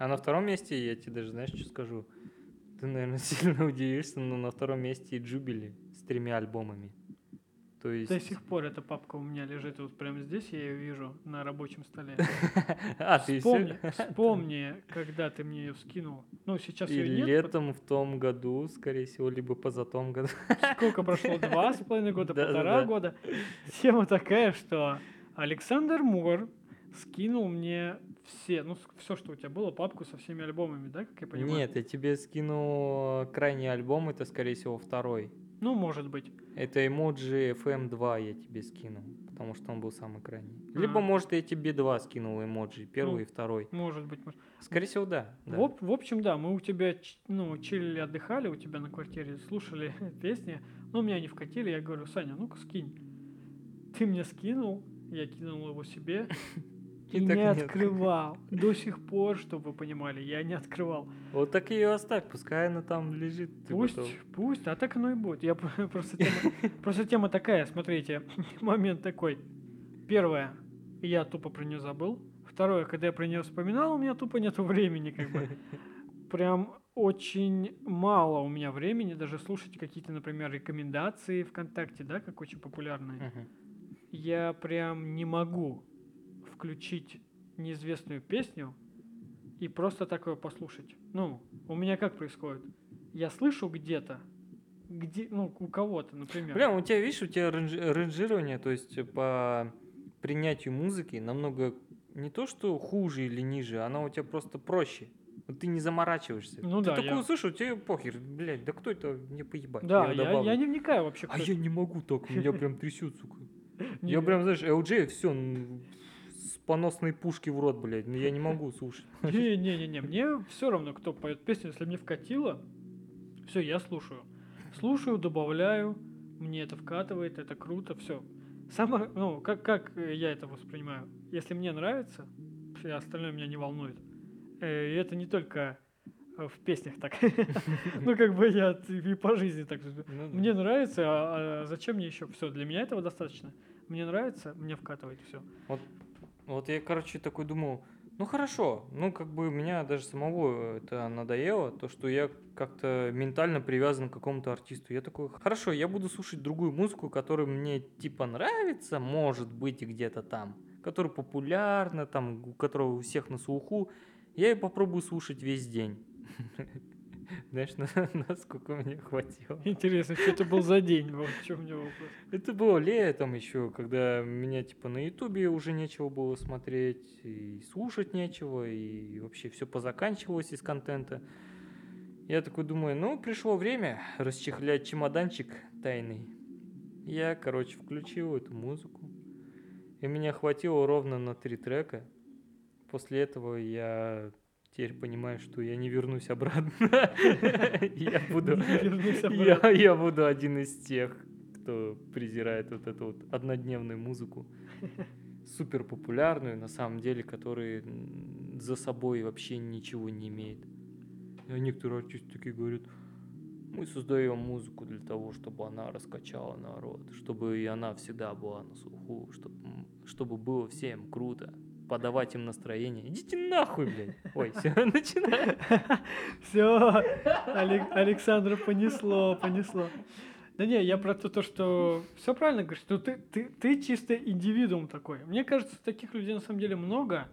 А на втором месте, я тебе даже, знаешь, что скажу? Ты, наверное, (laughs) сильно удивишься, но на втором месте и Джубили с тремя альбомами. То есть... До сих пор эта папка у меня лежит вот прямо здесь, я ее вижу на рабочем столе. (laughs) А, ты Вспомни, (laughs) вспомни, когда ты мне ее скинул. Ну, сейчас ее нет. летом в том году, скорее всего, либо позатом году. Сколько прошло? Два с половиной года, полтора года. Тема такая, что Александр Мур скинул мне все, ну, все, что у тебя было, папку со всеми альбомами, да, как я понимаю? Нет, я тебе скину крайний альбом, это, скорее всего, второй. Ну, может быть. Это эмоджи FM2 я тебе скину, потому что он был самый крайний. Либо, А. может, я тебе два скинул эмоджи, первый Ну, и второй. Может быть. может. Скорее всего, да. да. В, в общем, да, мы у тебя, ну, чилили, отдыхали у тебя на квартире, слушали (laughs) песни, но меня не вкатили, я говорю, Саня, ну-ка скинь. Ты мне скинул, я кинул его себе (laughs) и, И так не открывал. До сих пор, чтобы вы понимали, я не открывал. Вот так ее оставь, пускай она там лежит. ты Пусть, потом- пусть, а так оно и будет. Я про- (laughs) просто тема, просто тема такая, смотрите, (laughs) момент такой. Первое, я тупо про нее забыл. Второе, когда я про нее вспоминал, у меня тупо нету времени, как бы. (laughs) Прям очень мало у меня времени даже слушать какие-то, например, рекомендации ВКонтакте, да, как очень популярные. Мгм. Я прям не могу включить неизвестную песню и просто такое послушать. Ну, у меня как происходит? Я слышу где-то, где, ну, у кого-то, например. Бля, у тебя, видишь, у тебя ранж- ранжирование, то есть по принятию музыки намного не то, что хуже или ниже, она у тебя просто проще. Ты не заморачиваешься. Ну ты да, такой я- услышал, тебе похер, блядь, да кто это мне поебать? да, я я, я не вникаю вообще. А я не могу так, меня (laughs) прям трясет, сука. Я прям, знаешь, LJ, все, с поносной пушки в рот, блядь, но я не могу слушать. Не-не-не, мне все равно, кто поет песню, если мне вкатило, все, я слушаю. Слушаю, добавляю, мне это вкатывает, это круто, все. Самое, ну, как, как э, я это воспринимаю? Если мне нравится, все остальное меня не волнует. Э, И это не только э, в песнях так. (laughs) Ну, как бы я и по жизни так. Ну да. Мне нравится, а а зачем мне еще? Все, для меня этого достаточно. Мне нравится, мне вкатывает все. Вот я, короче, такой думал, ну хорошо, ну как бы меня даже самого это надоело, то, что я как-то ментально привязан к какому-то артисту. Я такой, хорошо, я буду слушать другую музыку, которая мне типа нравится, может быть, и где-то там, которая популярна, там, у которого у всех на слуху. Я ее попробую слушать весь день. (laughs) Знаешь, на- (laughs) насколько мне хватило. Интересно, что это был за день? В чем у меня вопрос. Это было летом еще, когда меня типа на Ютубе уже нечего было смотреть, и слушать нечего, и вообще все позаканчивалось из контента. Я такой думаю, ну, пришло время расчехлять чемоданчик тайный. Я, короче, включил эту музыку, и меня хватило ровно на три трека. После этого я теперь понимаю, что я не вернусь обратно. (laughs) Я буду... Я, буду один из тех, кто презирает вот эту вот однодневную музыку. Супер популярную, на самом деле, которая за собой вообще ничего не имеет. Некоторые артисты такие говорят, мы создаем музыку для того, чтобы она раскачала народ, чтобы и она всегда была на слуху, чтобы, чтобы было всем круто. Подавать им настроение. Идите нахуй, блядь. Ой, все, (laughs) начинаем. (laughs) Все, Александра понесло, понесло. Да не, я про то, то что все правильно говоришь, что ты, ты, ты чисто индивидуум такой. Мне кажется, таких людей на самом деле много.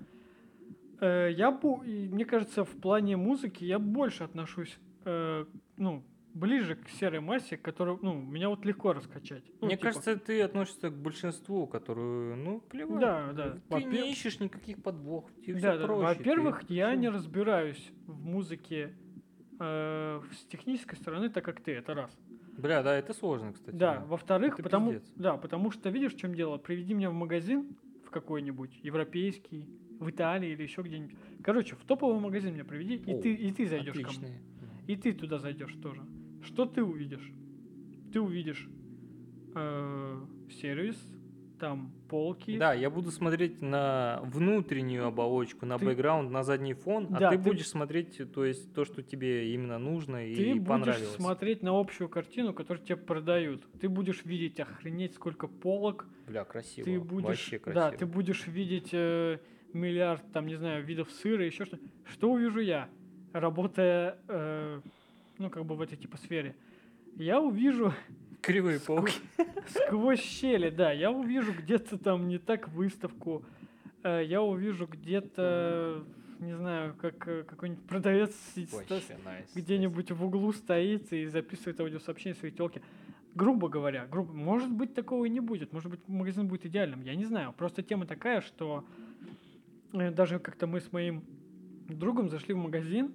Э, я, мне кажется, в плане музыки я больше отношусь, э, ну, ближе к серой массе, которую, ну, меня вот легко раскачать. Ну, Мне типа, кажется, ты относишься к большинству, которую, ну, плевать. Да, да. Ты Во-пер- не ищешь никаких подвохов. Тебе Да, всё да. проще, Во-первых, ты я не разбираюсь в музыке э, с технической стороны, так как ты, это раз. Бля, да, это сложно, кстати. Да, во-вторых, Это потому, пиздец. да, потому что видишь, в чем дело? Приведи меня в магазин в какой-нибудь европейский, в Италии или еще где-нибудь. Короче, в топовый магазин меня приведи, и О, ты и ты зайдешь ко мне. И ты туда зайдешь тоже. Что ты увидишь? Ты увидишь э, сервис, там полки. Да, я буду смотреть на внутреннюю оболочку, на Ты- бэкграунд, на задний фон, Да, а ты, ты- будешь смотреть, то есть то, что тебе именно нужно Ты и будешь понравилось. смотреть на общую картину, которую тебе продают. Ты будешь видеть охренеть сколько полок. Бля, красиво. Ты будешь, Вообще да, красиво. ты будешь видеть э, миллиард, там, не знаю, видов сыра, еще что. Что увижу я, работая, э, ну, как бы в этой типа сфере? Я увижу (laughs) Кривые пауки. (laughs) сквозь щели, да, я увижу где-то там не так выставку, э, я увижу где-то, не знаю, как э, какой-нибудь продавец где-нибудь в углу стоит и записывает аудиосообщение своей телки. Грубо говоря, грубо, может быть, такого и не будет. Может быть, магазин будет идеальным. Я не знаю. Просто тема такая, что э, даже как-то мы с моим другом зашли в магазин,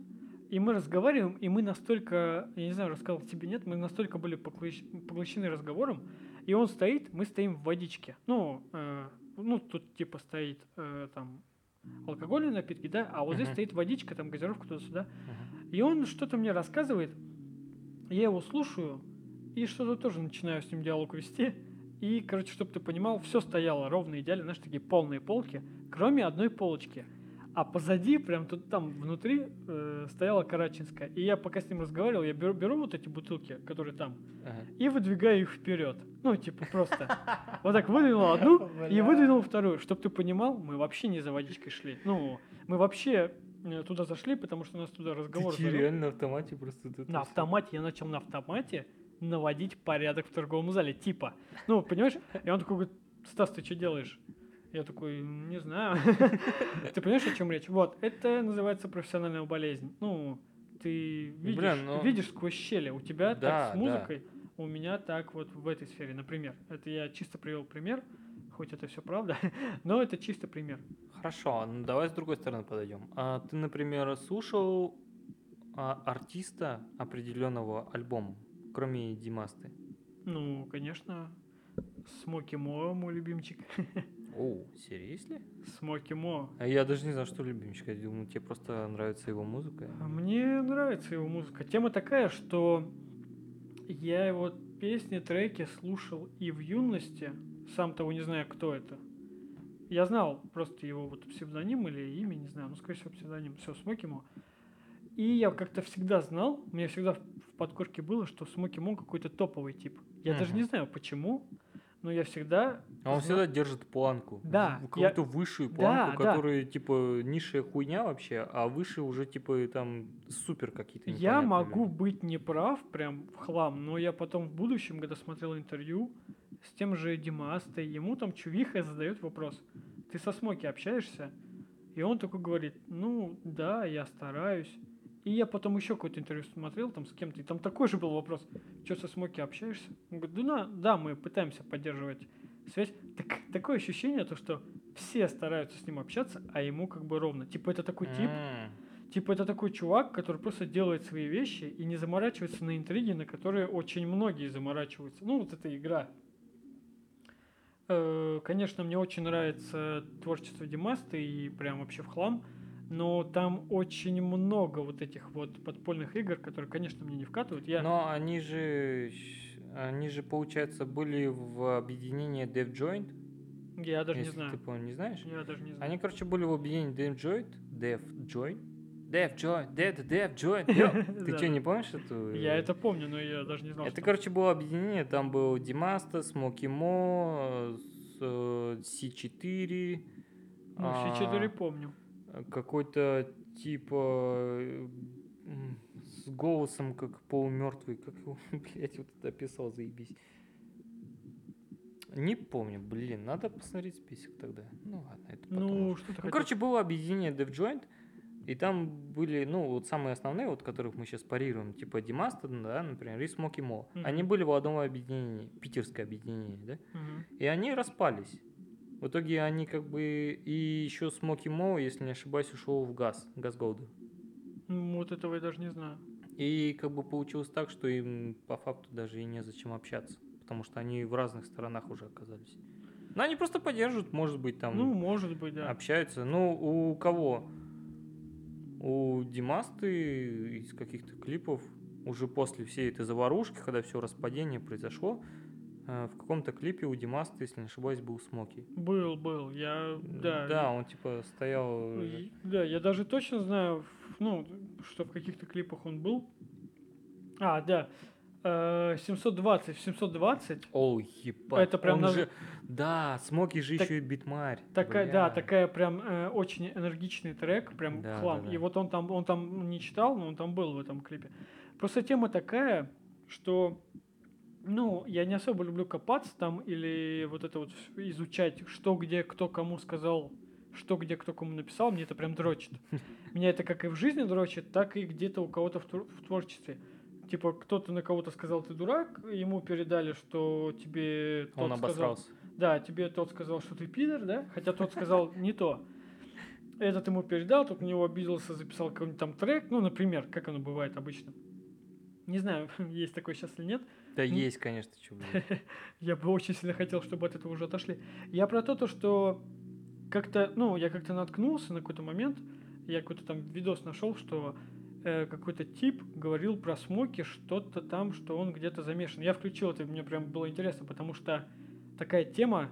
и мы разговариваем, и мы настолько, я не знаю, рассказал тебе нет, мы настолько были поглощ- поглощены разговором, и он стоит, мы стоим в водичке. Ну, э, ну тут типа стоит э, там алкогольные напитки, да, а вот здесь Мгм. стоит водичка, там газировка туда-сюда. Мгм. И он что-то мне рассказывает, я его слушаю, и что-то тоже начинаю с ним диалог вести. И, короче, чтобы ты понимал, все стояло ровно идеально, знаешь, такие полные полки, кроме одной полочки. А позади, прям тут там внутри, э, стояла Карачинская. И я пока с ним разговаривал, я беру, беру вот эти бутылки, которые там, Ага. и выдвигаю их вперед. Ну, типа, просто. (laughs) Вот так выдвинул одну и выдвинул вторую. Чтоб ты понимал, мы вообще не за водичкой шли. Ну, мы вообще э, туда зашли, потому что у нас туда разговор Ты реально на автомате просто. На автомате, я начал на автомате наводить порядок в торговом зале. Типа, ну, понимаешь? И он такой говорит, Стас, ты что делаешь? Я такой, не знаю. (laughs) Ты понимаешь, о чем речь? Вот, это называется профессиональная болезнь. Ну, ты видишь, Блин, ну- видишь сквозь щели. У тебя Да, так с да. музыкой, у меня так вот в этой сфере, например. Это я чисто привел пример, хоть это все правда, (laughs) но это чисто пример. Хорошо, ну давай с другой стороны подойдем. А ты, например, слушал а, артиста определенного альбома, кроме Димасты? Ну, конечно, Смоки Мо, мой любимчик. (laughs) О, серьезно? Смоки Мо. А я даже не знал, что любимчик. Я думал, тебе просто нравится его музыка. А Мне нравится его музыка. Тема такая, что я его песни, треки слушал и в юности, сам того не знаю, кто это. Я знал просто его вот псевдоним или имя, не знаю, ну, скорее всего, псевдоним. Все, Смоки Мо. И я как-то всегда знал, у меня всегда в подкорке было, что Смоки Мо какой-то топовый тип. Я даже Мгм. не знаю почему, но я всегда... А он всегда держит планку. Да, Какую-то высшую планку, Да, да. которая, типа, низшая хуйня вообще, а выше уже, типа, там, супер какие-то Я могу люди. быть неправ, прям в хлам, но я потом в будущем, когда смотрел интервью с тем же Димастой, ему там чувиха задает вопрос, ты со Смоки общаешься? И он такой говорит, ну да, я стараюсь. И я потом еще какое-то интервью смотрел там с кем-то, и там такой же был вопрос, что со Смоки общаешься? Он говорит, да, да, мы пытаемся поддерживать связь. Так, такое ощущение, то, что все стараются с ним общаться, а ему как бы ровно. Типа это такой тип. Типа это такой чувак, который просто делает свои вещи и не заморачивается на интриги, на которые очень многие заморачиваются. Ну, вот эта игра. Э, Конечно, мне очень нравится творчество Димаста и прям вообще в хлам, но там очень много вот этих вот подпольных игр, которые, конечно, мне не вкатывают. Я... Но они же, они же, получается, были в объединении DevJoint. Я даже не знаю. ты, по-моему, не знаешь? Я даже не знаю. Они, короче, были в объединении DevJoint. DevJoint. DevJoint. Dev, DevJoint. (laughs) Ты что, не помнишь эту? Я это помню, но я даже не знал. Это, короче, было объединение. Там был Димаста, Смоки Мо, с- э, C4, Ну, А, четыре помню. Какой-то типа э, с голосом как полумертвый, как его, (laughs) блядь, вот это описал, заебись. Не помню, блин, надо посмотреть список тогда. Ну ладно, это потом. Ну, что Ну, хотел? короче, было объединение DevJoint, и там были, ну, вот самые основные, вот которых мы сейчас парируем, типа Демастодon, да, например, и Smoky Mo. Мгм. Они были в одном объединении, питерское объединение, да, Мгм. и они распались. В итоге они как бы и еще Smoky Mo, если не ошибаюсь, ушел в газ, газ Голду. Ну, Вот этого я даже не знаю. И как бы получилось так, что им по факту даже и незачем общаться, потому что они в разных сторонах уже оказались. Но они просто поддерживают, может быть, там Ну, может быть, да. общаются. Ну, у кого? У Димасты из каких-то клипов уже после всей этой заварушки, когда все распадение произошло, э, в каком-то клипе у Димасты, если не ошибаюсь, был Смоки. Был, был. Я, да. Да, он типа стоял... Ну, э, Да, я даже точно знаю, ну, что в каких-то клипах он был. А, да. Э, 720, в 720 О, ебать. Это прям он наз- же... Да, Смоки же Так- еще и битмарь. такая, да, такая прям э, очень энергичный трек, прям Да, хлам. да, да. И вот он там, он там не читал, но он там был в этом клипе. Просто тема такая, что, ну, я не особо люблю копаться там или вот это вот изучать, что где кто кому сказал, что где кто кому написал, мне это прям дрочит. Меня это как и в жизни дрочит, так и где-то у кого-то в, твор- в творчестве. Типа кто-то на кого-то сказал ты дурак, ему передали, что тебе тот Он сказал, обосрался. да, тебе тот сказал, что ты пидор, да? Хотя тот сказал не то. Этот ему передал, тот на него обиделся, записал какой-нибудь там трек. Ну, например, как оно бывает обычно. Не знаю, (laughs) есть такой сейчас или нет. Да Ну, есть, конечно, блядь. (laughs) Я бы очень сильно хотел, чтобы от этого уже отошли. Я про то, то, что как-то, ну, я как-то наткнулся на какой-то момент, я какой-то там видос нашел, что э, какой-то тип говорил про Смоки что-то там, что он где-то замешан. Я включил это, мне прям было интересно, потому что такая тема,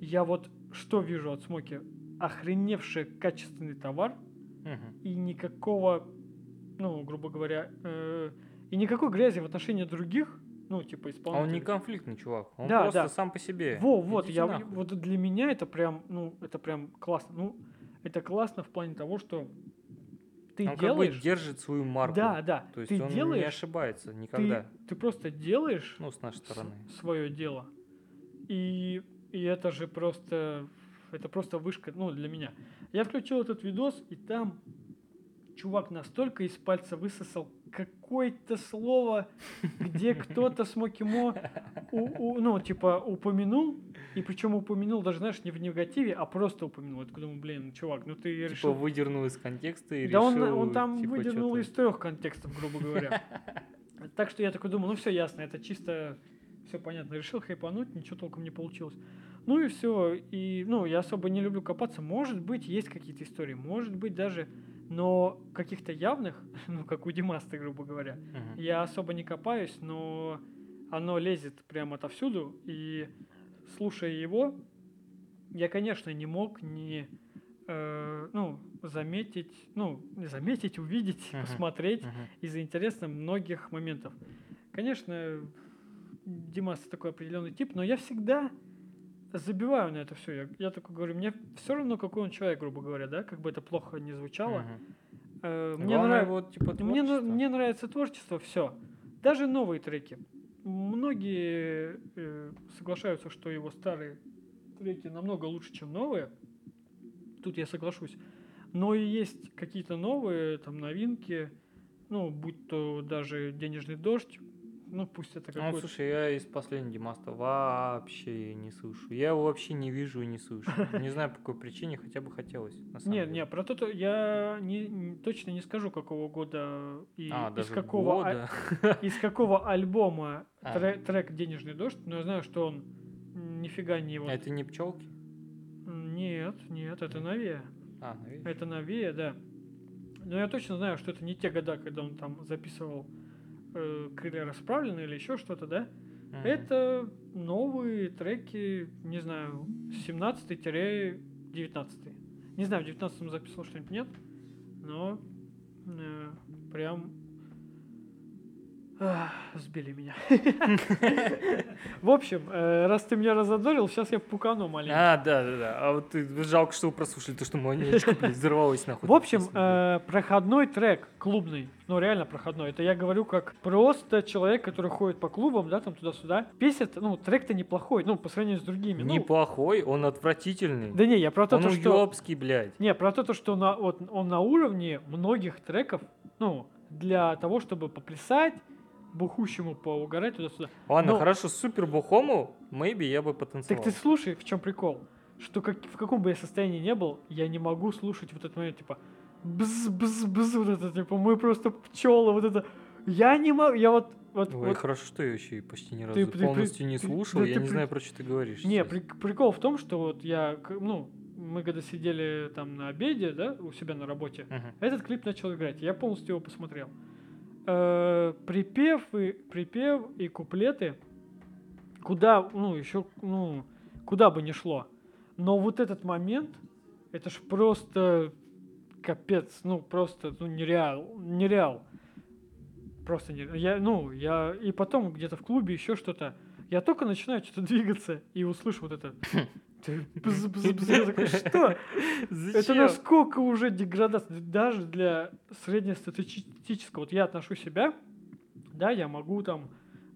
я вот что вижу от Смоки? Охреневший качественный товар, Мгм. и никакого, ну, грубо говоря, э, и никакой грязи в отношении других, ну, типа А исполнителей. он не конфликтный чувак. Он Да, просто да. сам по себе. Во, вот, я, нахуй. вот для меня это прям, ну, это прям классно. Ну, это классно в плане того, что ты он делаешь... как бы держит свою марку. Да, да. То есть ты он не делаешь, ошибается ты, никогда. ты просто делаешь Ну, с нашей стороны. свое дело. И, и это же просто, это просто вышка, ну, для меня. Я включил этот видос, и там чувак настолько из пальца высосал какое-то слово, где кто-то с Мокимо, у- у- ну, типа, упомянул, и причем упомянул даже, знаешь, не в негативе, а просто упомянул. Я думаю, блин, чувак, ну ты Типа решил... выдернул из контекста и Да он, решил, он там типа, выдернул из трех контекстов, грубо говоря. Так что я такой думаю, ну все ясно, это чисто все понятно. Решил хайпануть, ничего толком не получилось. Ну и все. И, ну, я особо не люблю копаться. Может быть, есть какие-то истории, может быть даже, но каких-то явных, (laughs) ну, как у Димаста, грубо говоря, Мгм. я особо не копаюсь, но оно лезет прямо отовсюду. И слушая его, я, конечно, не мог не э, ну, заметить, ну, не заметить, увидеть, Мгм. посмотреть Мгм. из-за интересно многих моментов. Конечно, Димас такой определенный тип, но я всегда забиваю на это все. Я, я такой говорю, мне все равно, какой он человек, грубо говоря, да, как бы это плохо не звучало. Мгм. Э, мне, нрав- вот, типа, мне, мне нравится творчество, все. Даже новые треки. Многие э, соглашаются, что его старые треки намного лучше, чем новые. Тут я соглашусь. Но и есть какие-то новые, там, новинки, ну, будь то даже «Денежный дождь», ну, пусть это Ну, какой-то... слушай, я из последнего Димаста вообще не слышу. Я его вообще не вижу и не слышу. (laughs) Не знаю, по какой причине, хотя бы хотелось. Нет, нет, про то то я не, точно не скажу, какого года и А, из какого а- года. (laughs) из какого альбома А. тре- трек «Денежный дождь», но я знаю, что он нифига не вот... Это не пчелки? Нет, нет, это Навия. А, ну, видишь. Это Навия, да. Но я точно знаю, что это не те года, когда он там записывал э, «Крылья расправлены» или еще что-то, да? Мгм. Это новые треки, не знаю, 17-19. Не знаю, в 19 записывал что-нибудь, нет, но э, прям Ах, Сбили меня. В общем, э, раз ты меня разодорил, сейчас я пукану маленько. А, да, да, да. А вот жалко, что вы прослушали, то, что манечка, блядь, взорвалась нахуй. В общем, э, проходной трек, клубный, ну реально проходной, это я говорю как просто человек, который ходит по клубам, да, там туда-сюда. Песня, ну, трек-то неплохой, ну, по сравнению с другими. ну, Неплохой, он отвратительный. Да не, я про то, Он то, что... уёбский, блядь. Не, про то, то, что на, вот, он на уровне многих треков, ну, для того, чтобы поплясать, бухущему поугарать туда-сюда. Ладно, Ну- хорошо, супер бухому, maybe я бы Так потанцевал. ты слушай, в чем прикол? Что как, в каком бы я состоянии не был, я не могу слушать вот этот момент, типа, бз бз бз вот это, типа, мы просто пчелы, вот это. Я не могу, я вот, вот, Ой, вот хорошо, что я еще и почти ни разу Ты- ты- ты- полностью не ты- слушал. да я ты не при- знаю, про что ты говоришь. Не, сейчас. при- прикол в том, что вот я, ну, мы когда сидели там на обеде, да, у себя на работе, Мгм. этот клип начал играть, я полностью его посмотрел. Э, припев и припев и куплеты, куда, ну, еще, ну, куда бы ни шло. Но вот этот момент, это ж просто капец, ну, просто, ну, нереал, нереал. Просто не, я, ну, я, и потом где-то в клубе еще что-то, я только начинаю что-то (laughs) двигаться и услышу вот это. (laughs) Что? Это насколько уже деградация, даже для среднестатистического. Вот я отношу себя, да, я могу там...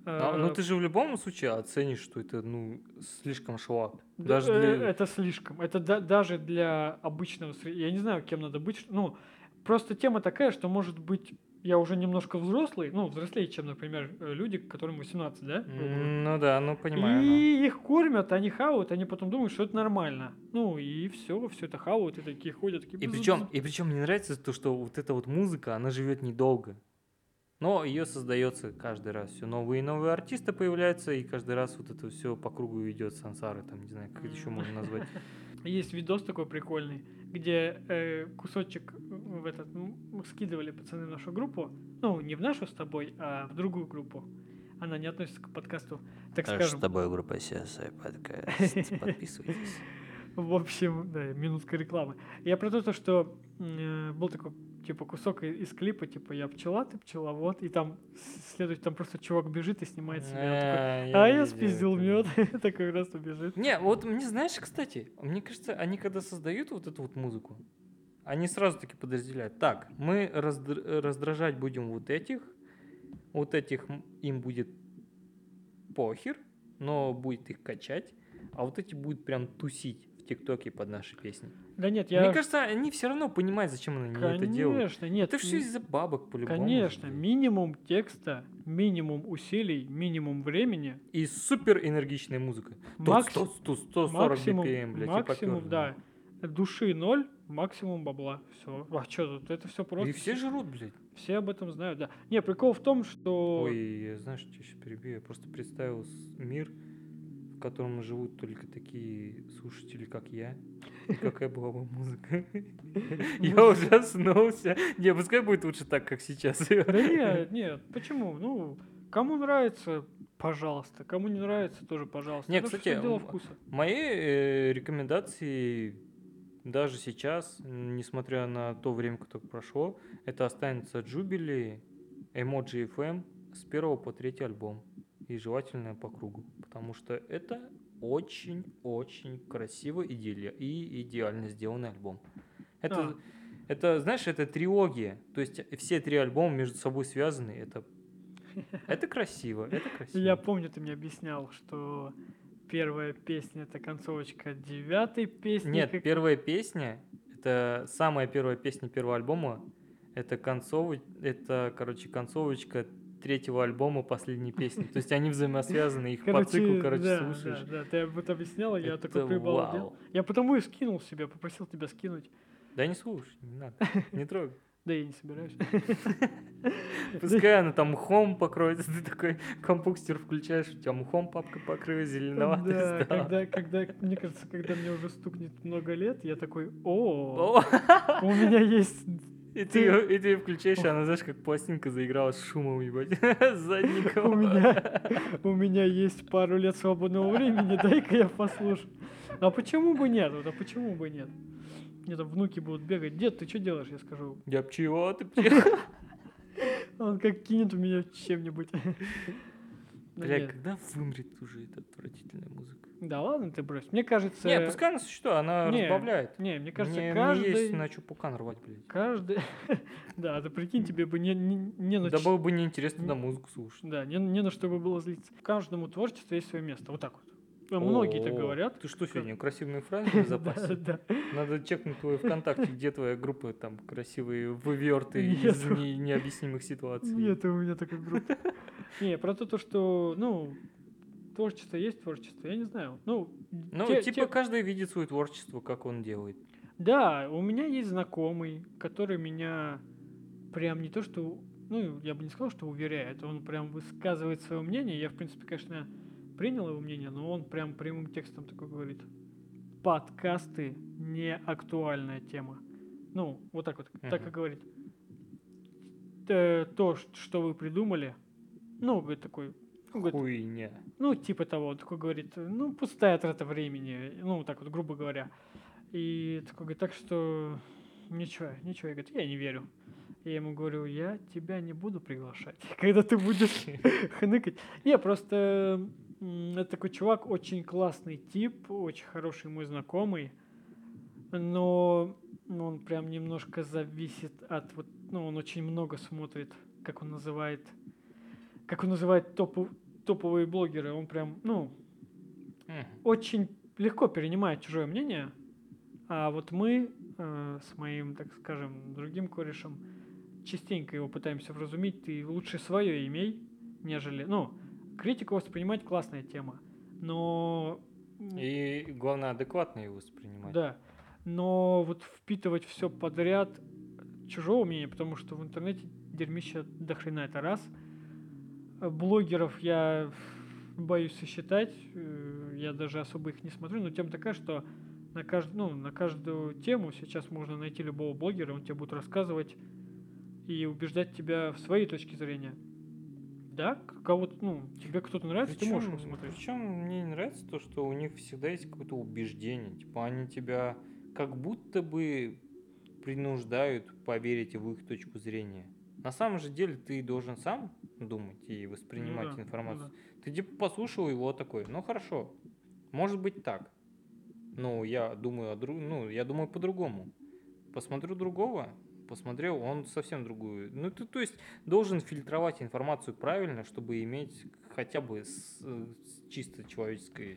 э, А, ну ты же в любом случае оценишь, что это ну слишком шлак. да, Даже э, для... Это слишком. Это да- даже для обычного... Я не знаю, кем надо быть. Ну, просто тема такая, что, может быть, я уже немножко взрослый, ну, взрослее, чем, например, э, люди, которым 18, да? Ну да, ну понимаю. ну. И их кормят, они хавают, они потом думают, что это нормально. Ну и все, все это хавают, и такие ходят, такие... И «Бз- причем, бз». и причем мне нравится то, что вот эта вот музыка, она живет недолго. Но ее создается каждый раз. Все новые и новые артисты появляются, и каждый раз вот это все по кругу идет сансары, там, не знаю, как это еще можно назвать. (laughs) Есть видос такой прикольный, где э, кусочек в этот м, скидывали пацаны в нашу группу. Ну, не в нашу с тобой, а в другую группу. Она не относится к подкасту, так скажем. тобой группа CSI подкаст. (laughs) Подписывайтесь. В общем, да, минутка рекламы. Я про то, то, что э, был такой типа кусок из клипа, типа я пчела, ты пчеловод, и там с- следует, там просто чувак бежит и снимает себя. Он такой, А, А я спиздил мед, (laughs) такой раз убежит. Не, вот мне знаешь, кстати, мне кажется, они когда создают вот эту вот музыку, они сразу таки подразделяют. Так, мы раздр- раздражать будем вот этих, вот этих им будет похер, но будет их качать, а вот эти будут прям тусить в ТикТоке под наши песни. Да нет, я... Мне кажется, они все равно понимают, зачем они это делают. Конечно, нет. Это все из-за бабок по-любому. Конечно, минимум текста, минимум усилий, минимум времени, И супер энергичная музыка. Тут макс- 100, 100, 140 максимум, BPM, блядь, максимум, да, души ноль, максимум бабла, все. А что тут, это все просто. И все жрут, блядь. все об этом знают, да. Не, прикол в том, что... Ой, я знаешь, что сейчас перебью? Я просто представил мир, в котором живут только такие слушатели, как я. И какая была бы музыка. Я ужаснулся. Не, пускай будет лучше так, как сейчас. Да нет, нет, почему? Ну, кому нравится, пожалуйста. Кому не нравится, тоже пожалуйста. Не, Это кстати, дело вкуса. Мои э, рекомендации даже сейчас, несмотря на то время, которое прошло, это останется Джубили, Emoji FM с первого по третий альбом. И желательно по кругу. Потому что это очень-очень красиво идеали- и идеально сделанный альбом. Это, А. это, знаешь, это трилогия. То есть все три альбома между собой связаны. Это, это красиво, это красиво. Я помню, ты мне объяснял, что первая песня это концовочка девятой песни. Нет, как- первая песня, это самая первая песня первого альбома, это концовоч... это, короче, концовочка третьего альбома последней песни. То есть они взаимосвязаны, их по циклу, короче, да, слушаешь. Да, да, ты об этом объяснял, я Это такой прибалдел. Я потому и скинул себе, попросил тебя скинуть. Да не слушай, не надо, не трогай. (laughs) Да я не собираюсь. (laughs) Пускай она там мхом покроется, ты такой компукстер включаешь, у тебя мхом папка покрылась, зеленоватый Да, когда, когда, мне кажется, когда мне уже стукнет много лет, я такой, (laughs) О, у меня есть... И ты, её- и ты её включаешь, и она, знаешь, как пластинка заиграла с шумом, ебать, (laughs) с задником. У меня, у меня есть пару лет свободного времени, (laughs) дай-ка я послушаю. А почему бы нет? Вот, а почему бы нет? Мне там внуки будут бегать. Дед, ты что делаешь? Я скажу, Я пчела, ты пчела. (laughs) Он как кинет в меня чем-нибудь. Ну, Бля, когда вымрет уже эта отвратительная музыка? Да ладно ты брось. Мне кажется... Не, пускай она существует, она Не, разбавляет. Не, мне кажется, мне, каждый... мне есть на чё пукан рвать, блядь. Каждый... (laughs) Да, ты прикинь, тебе бы не, не, не на Да было бы неинтересно на музыку слушать. Да, не, не на что бы было злиться. Каждому творчеству есть свое место. Вот так вот. Э, Многие так говорят. Ты что сегодня, красивые фразы в (laughs) Да, запасе? да. Надо чекнуть твой ВКонтакте, где твоя группа, там, красивые выверты из не- необъяснимых ситуаций. Нет у меня такой группы. (laughs) Не, про то, то, что, ну, творчество есть творчество, я не знаю. Ну, Ну, те- типа, те- каждый видит свое творчество, как он делает. Да, у меня есть знакомый, который меня прям не то что, ну, я бы не сказал, что уверяет, он прям высказывает свое мнение. Я, в принципе, конечно, принял его мнение, но он прям прямым текстом такой говорит. Подкасты не актуальная тема. Ну, вот так вот, так и говорит. То, что вы придумали, ну, говорит такой, ну, говорит, Хуйня. ну, типа того, он такой говорит, ну, пустая трата времени, ну, так вот, грубо говоря. И такой говорит, так что ничего, ничего, я говорю, я не верю. Я ему говорю, я тебя не буду приглашать, (laughs) когда ты будешь (laughs) хныкать. Не, просто это такой чувак, очень классный тип, очень хороший мой знакомый, но он прям немножко зависит от вот, ну, он очень много смотрит, как он называет, как он называет топу- топовые блогеры, он прям, ну, Мгм. очень легко перенимает чужое мнение, а вот мы э, с моим, так скажем, другим корешем частенько его пытаемся вразумить, ты лучше свое имей, нежели, ну, критику воспринимать классная тема, но... И главное, адекватно его воспринимать. Да, но вот впитывать все подряд чужого мнения, потому что в интернете дерьмища до хрена это раз. Блогеров я боюсь сосчитать, э, я даже особо их не смотрю, но тем такая, что на, кажд... ну, на каждую тему сейчас можно найти любого блогера, он тебе будет рассказывать и убеждать тебя в своей точке зрения. Да, кого-то, ну, тебе кто-то нравится, ты можешь его смотреть. Причем мне не нравится то, что у них всегда есть какое-то убеждение. Типа они тебя как будто бы принуждают поверить в их точку зрения. На самом же деле ты должен сам думать и воспринимать Ну да, информацию. ну Ты типа послушал его такой, ну хорошо, может быть так. Но я думаю о друг, ну я думаю по-другому. Посмотрю другого, посмотрел, он совсем другую. Ну ты то есть должен фильтровать информацию правильно, чтобы иметь хотя бы с- с чисто человеческое.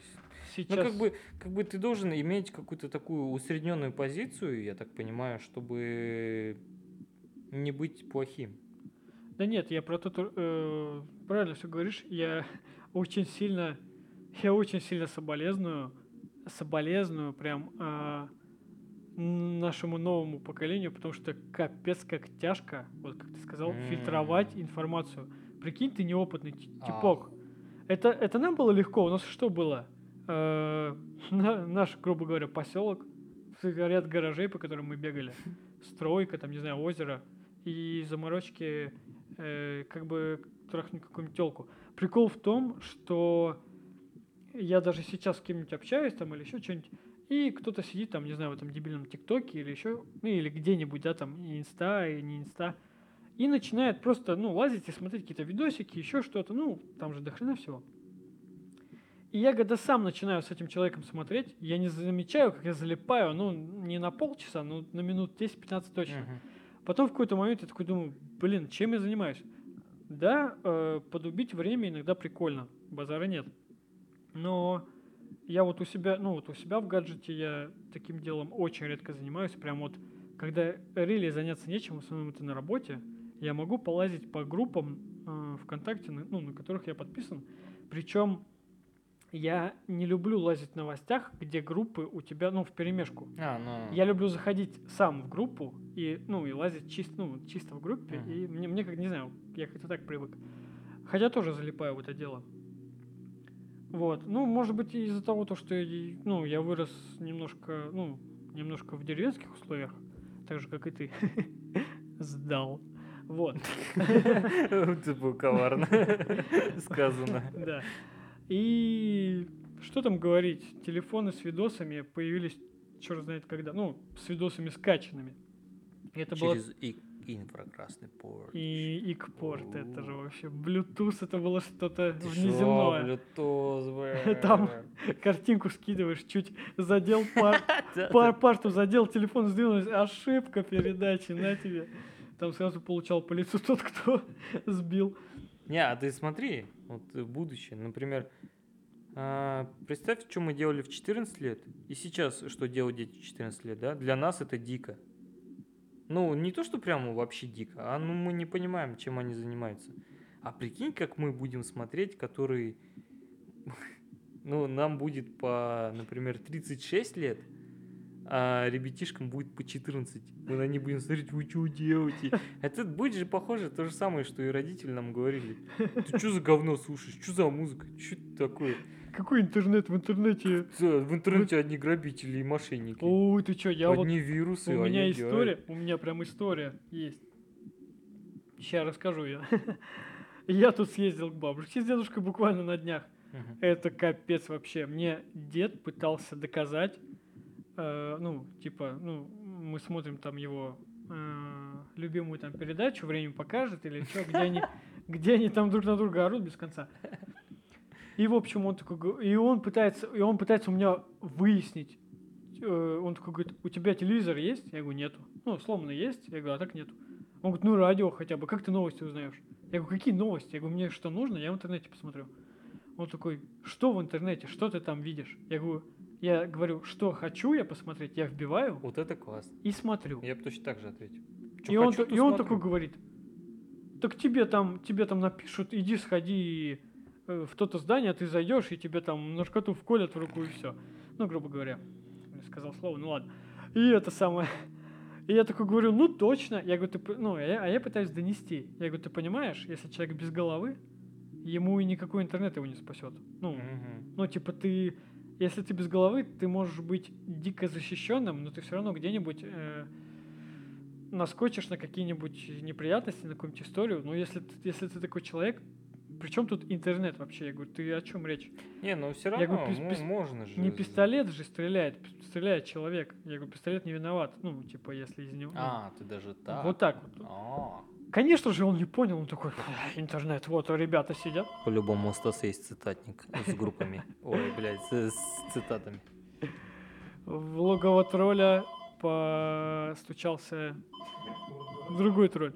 Сейчас... Ну как бы как бы ты должен иметь какую-то такую усредненную позицию, я так понимаю, чтобы не быть плохим. Да нет, я про то, э, правильно все говоришь. Я (laughs) очень сильно, я очень сильно соболезную, соболезную прям а, нашему новому поколению, потому что капец как тяжко, вот как ты сказал, М. фильтровать информацию. Прикинь, ты неопытный ти- типок. Это, это нам было легко. У нас что было? Э, (laughs) на- наш, грубо говоря, поселок, ряд гаражей, по которым мы бегали, (laughs) стройка, там, не знаю, озеро, и заморочки, э, как бы трахнуть какую-нибудь телку. Прикол в том, что я даже сейчас с кем-нибудь общаюсь там или еще что-нибудь, и кто-то сидит там, не знаю, в этом дебильном ТикТоке или еще, ну или где-нибудь, да, там, и инста, и не инста, и начинает просто, ну, лазить и смотреть какие-то видосики, еще что-то, ну, там же до хрена всего. И я когда сам начинаю с этим человеком смотреть, я не замечаю, как я залипаю, ну, не на полчаса, но на минут 10-15 точно. Мгм. Потом в какой-то момент я такой думаю, блин, чем я занимаюсь? Да, э, подубить время иногда прикольно, базара нет. Но я вот у себя, ну вот у себя в гаджете я таким делом очень редко занимаюсь. Прям вот, когда рели заняться нечем, в основном это на работе, я могу полазить по группам э, ВКонтакте, на- ну, на которых я подписан. Причем я не люблю лазить в новостях, где группы у тебя, ну, в перемешку. А, ну. Я люблю заходить сам в группу и, ну, и лазить чисто, ну, чисто в группе. Мгм. И мне, мне как, не знаю, я как-то так привык. Хотя тоже залипаю в это дело. Вот. Ну, может быть, из-за того, то, что я, ну, я вырос немножко, ну, немножко в деревенских условиях, так же, как и ты. (laughs) Сдал. Вот. Это было коварно (laughs) сказано. Да. И что там говорить? Телефоны с видосами появились черт знает когда. Ну, с видосами скачанными. Это было... Через И- Инфракрасный порт. И икпорт, это же вообще Bluetooth, это было что-то внеземное. Bluetooth. (laughs) Там картинку скидываешь, чуть задел (laughs) пар, пар- парту, задел, телефон сдвинулся, ошибка передачи, на тебе. Там сразу получал по лицу тот, кто (laughs) сбил. Не, а ты смотри, вот э, будущее, например, а, представь, что мы делали в 14 лет, и сейчас, что делают дети в 14 лет, да? Для нас это дико. Ну, не то, что прямо вообще дико, а ну мы не понимаем, чем они занимаются. А прикинь, как мы будем смотреть, который, (laughs) ну, нам будет по, например, 36 лет, а ребятишкам будет по 14. Мы на них будем смотреть, вы что делаете? (laughs) Это будет же похоже то же самое, что и родители нам говорили. Ты что за говно слушаешь? Что за музыка? Что это такое? Какой интернет в интернете? В интернете одни грабители и мошенники. Ой, ты чё, я вот... одни вирусы. У меня история, у меня прям история есть. Сейчас расскажу я. (laughs) Я тут съездил к бабушке с дедушкой буквально на днях. Это капец вообще. Мне дед пытался доказать, э, ну, типа, ну, мы смотрим там его э, любимую там передачу, время покажет или что, где они, (laughs) где они там друг на друга орут без конца. И, в общем, он такой, и он пытается, и он пытается у меня выяснить, э, он такой говорит, у тебя телевизор есть? Я говорю, нету. Ну, сломанный есть? Я говорю, а так нету. Он говорит, ну, радио хотя бы, как ты новости узнаешь? Я говорю, какие новости? Я говорю, мне что нужно, я в интернете посмотрю. Он такой, что в интернете, что ты там видишь? Я говорю, я говорю, что хочу я посмотреть, я вбиваю Вот это классно. и смотрю. Я бы точно так же ответил. Чё И он, хочу, то и он такой говорит, так тебе там, тебе там напишут, иди сходи э, в то-то здание, ты зайдешь, и тебе там наркоту вколят в руку и все. Ну, грубо говоря. Я сказал слово, ну ладно. И это самое. (laughs) И я такой говорю, ну точно. Я говорю, ты, ну, а я, а я пытаюсь донести. Я говорю, ты понимаешь, если человек без головы, ему и никакой интернет его не спасет. Ну, Мгм. ну, типа, ты, если ты без головы, ты можешь быть дико защищенным, но ты все равно где-нибудь э, наскочишь на какие-нибудь неприятности, на какую-нибудь историю. Но если, ты- если ты такой человек, причем тут интернет вообще? Я говорю, ты о чем речь? Не, ну все Я равно, говорю, пис- ну, пис- можно же. Не пистолет же стреляет, пи- стреляет человек. Я говорю, пистолет не виноват. Ну, типа, если из него... ну, А, ты даже так. Вот так вот. А. Конечно же, он не понял, он такой, «Ах, интернет, вот ребята сидят. По-любому у Стаса есть цитатник с группами. (laughs) Ой, блядь, с, с цитатами. В логово тролля постучался другой тролль.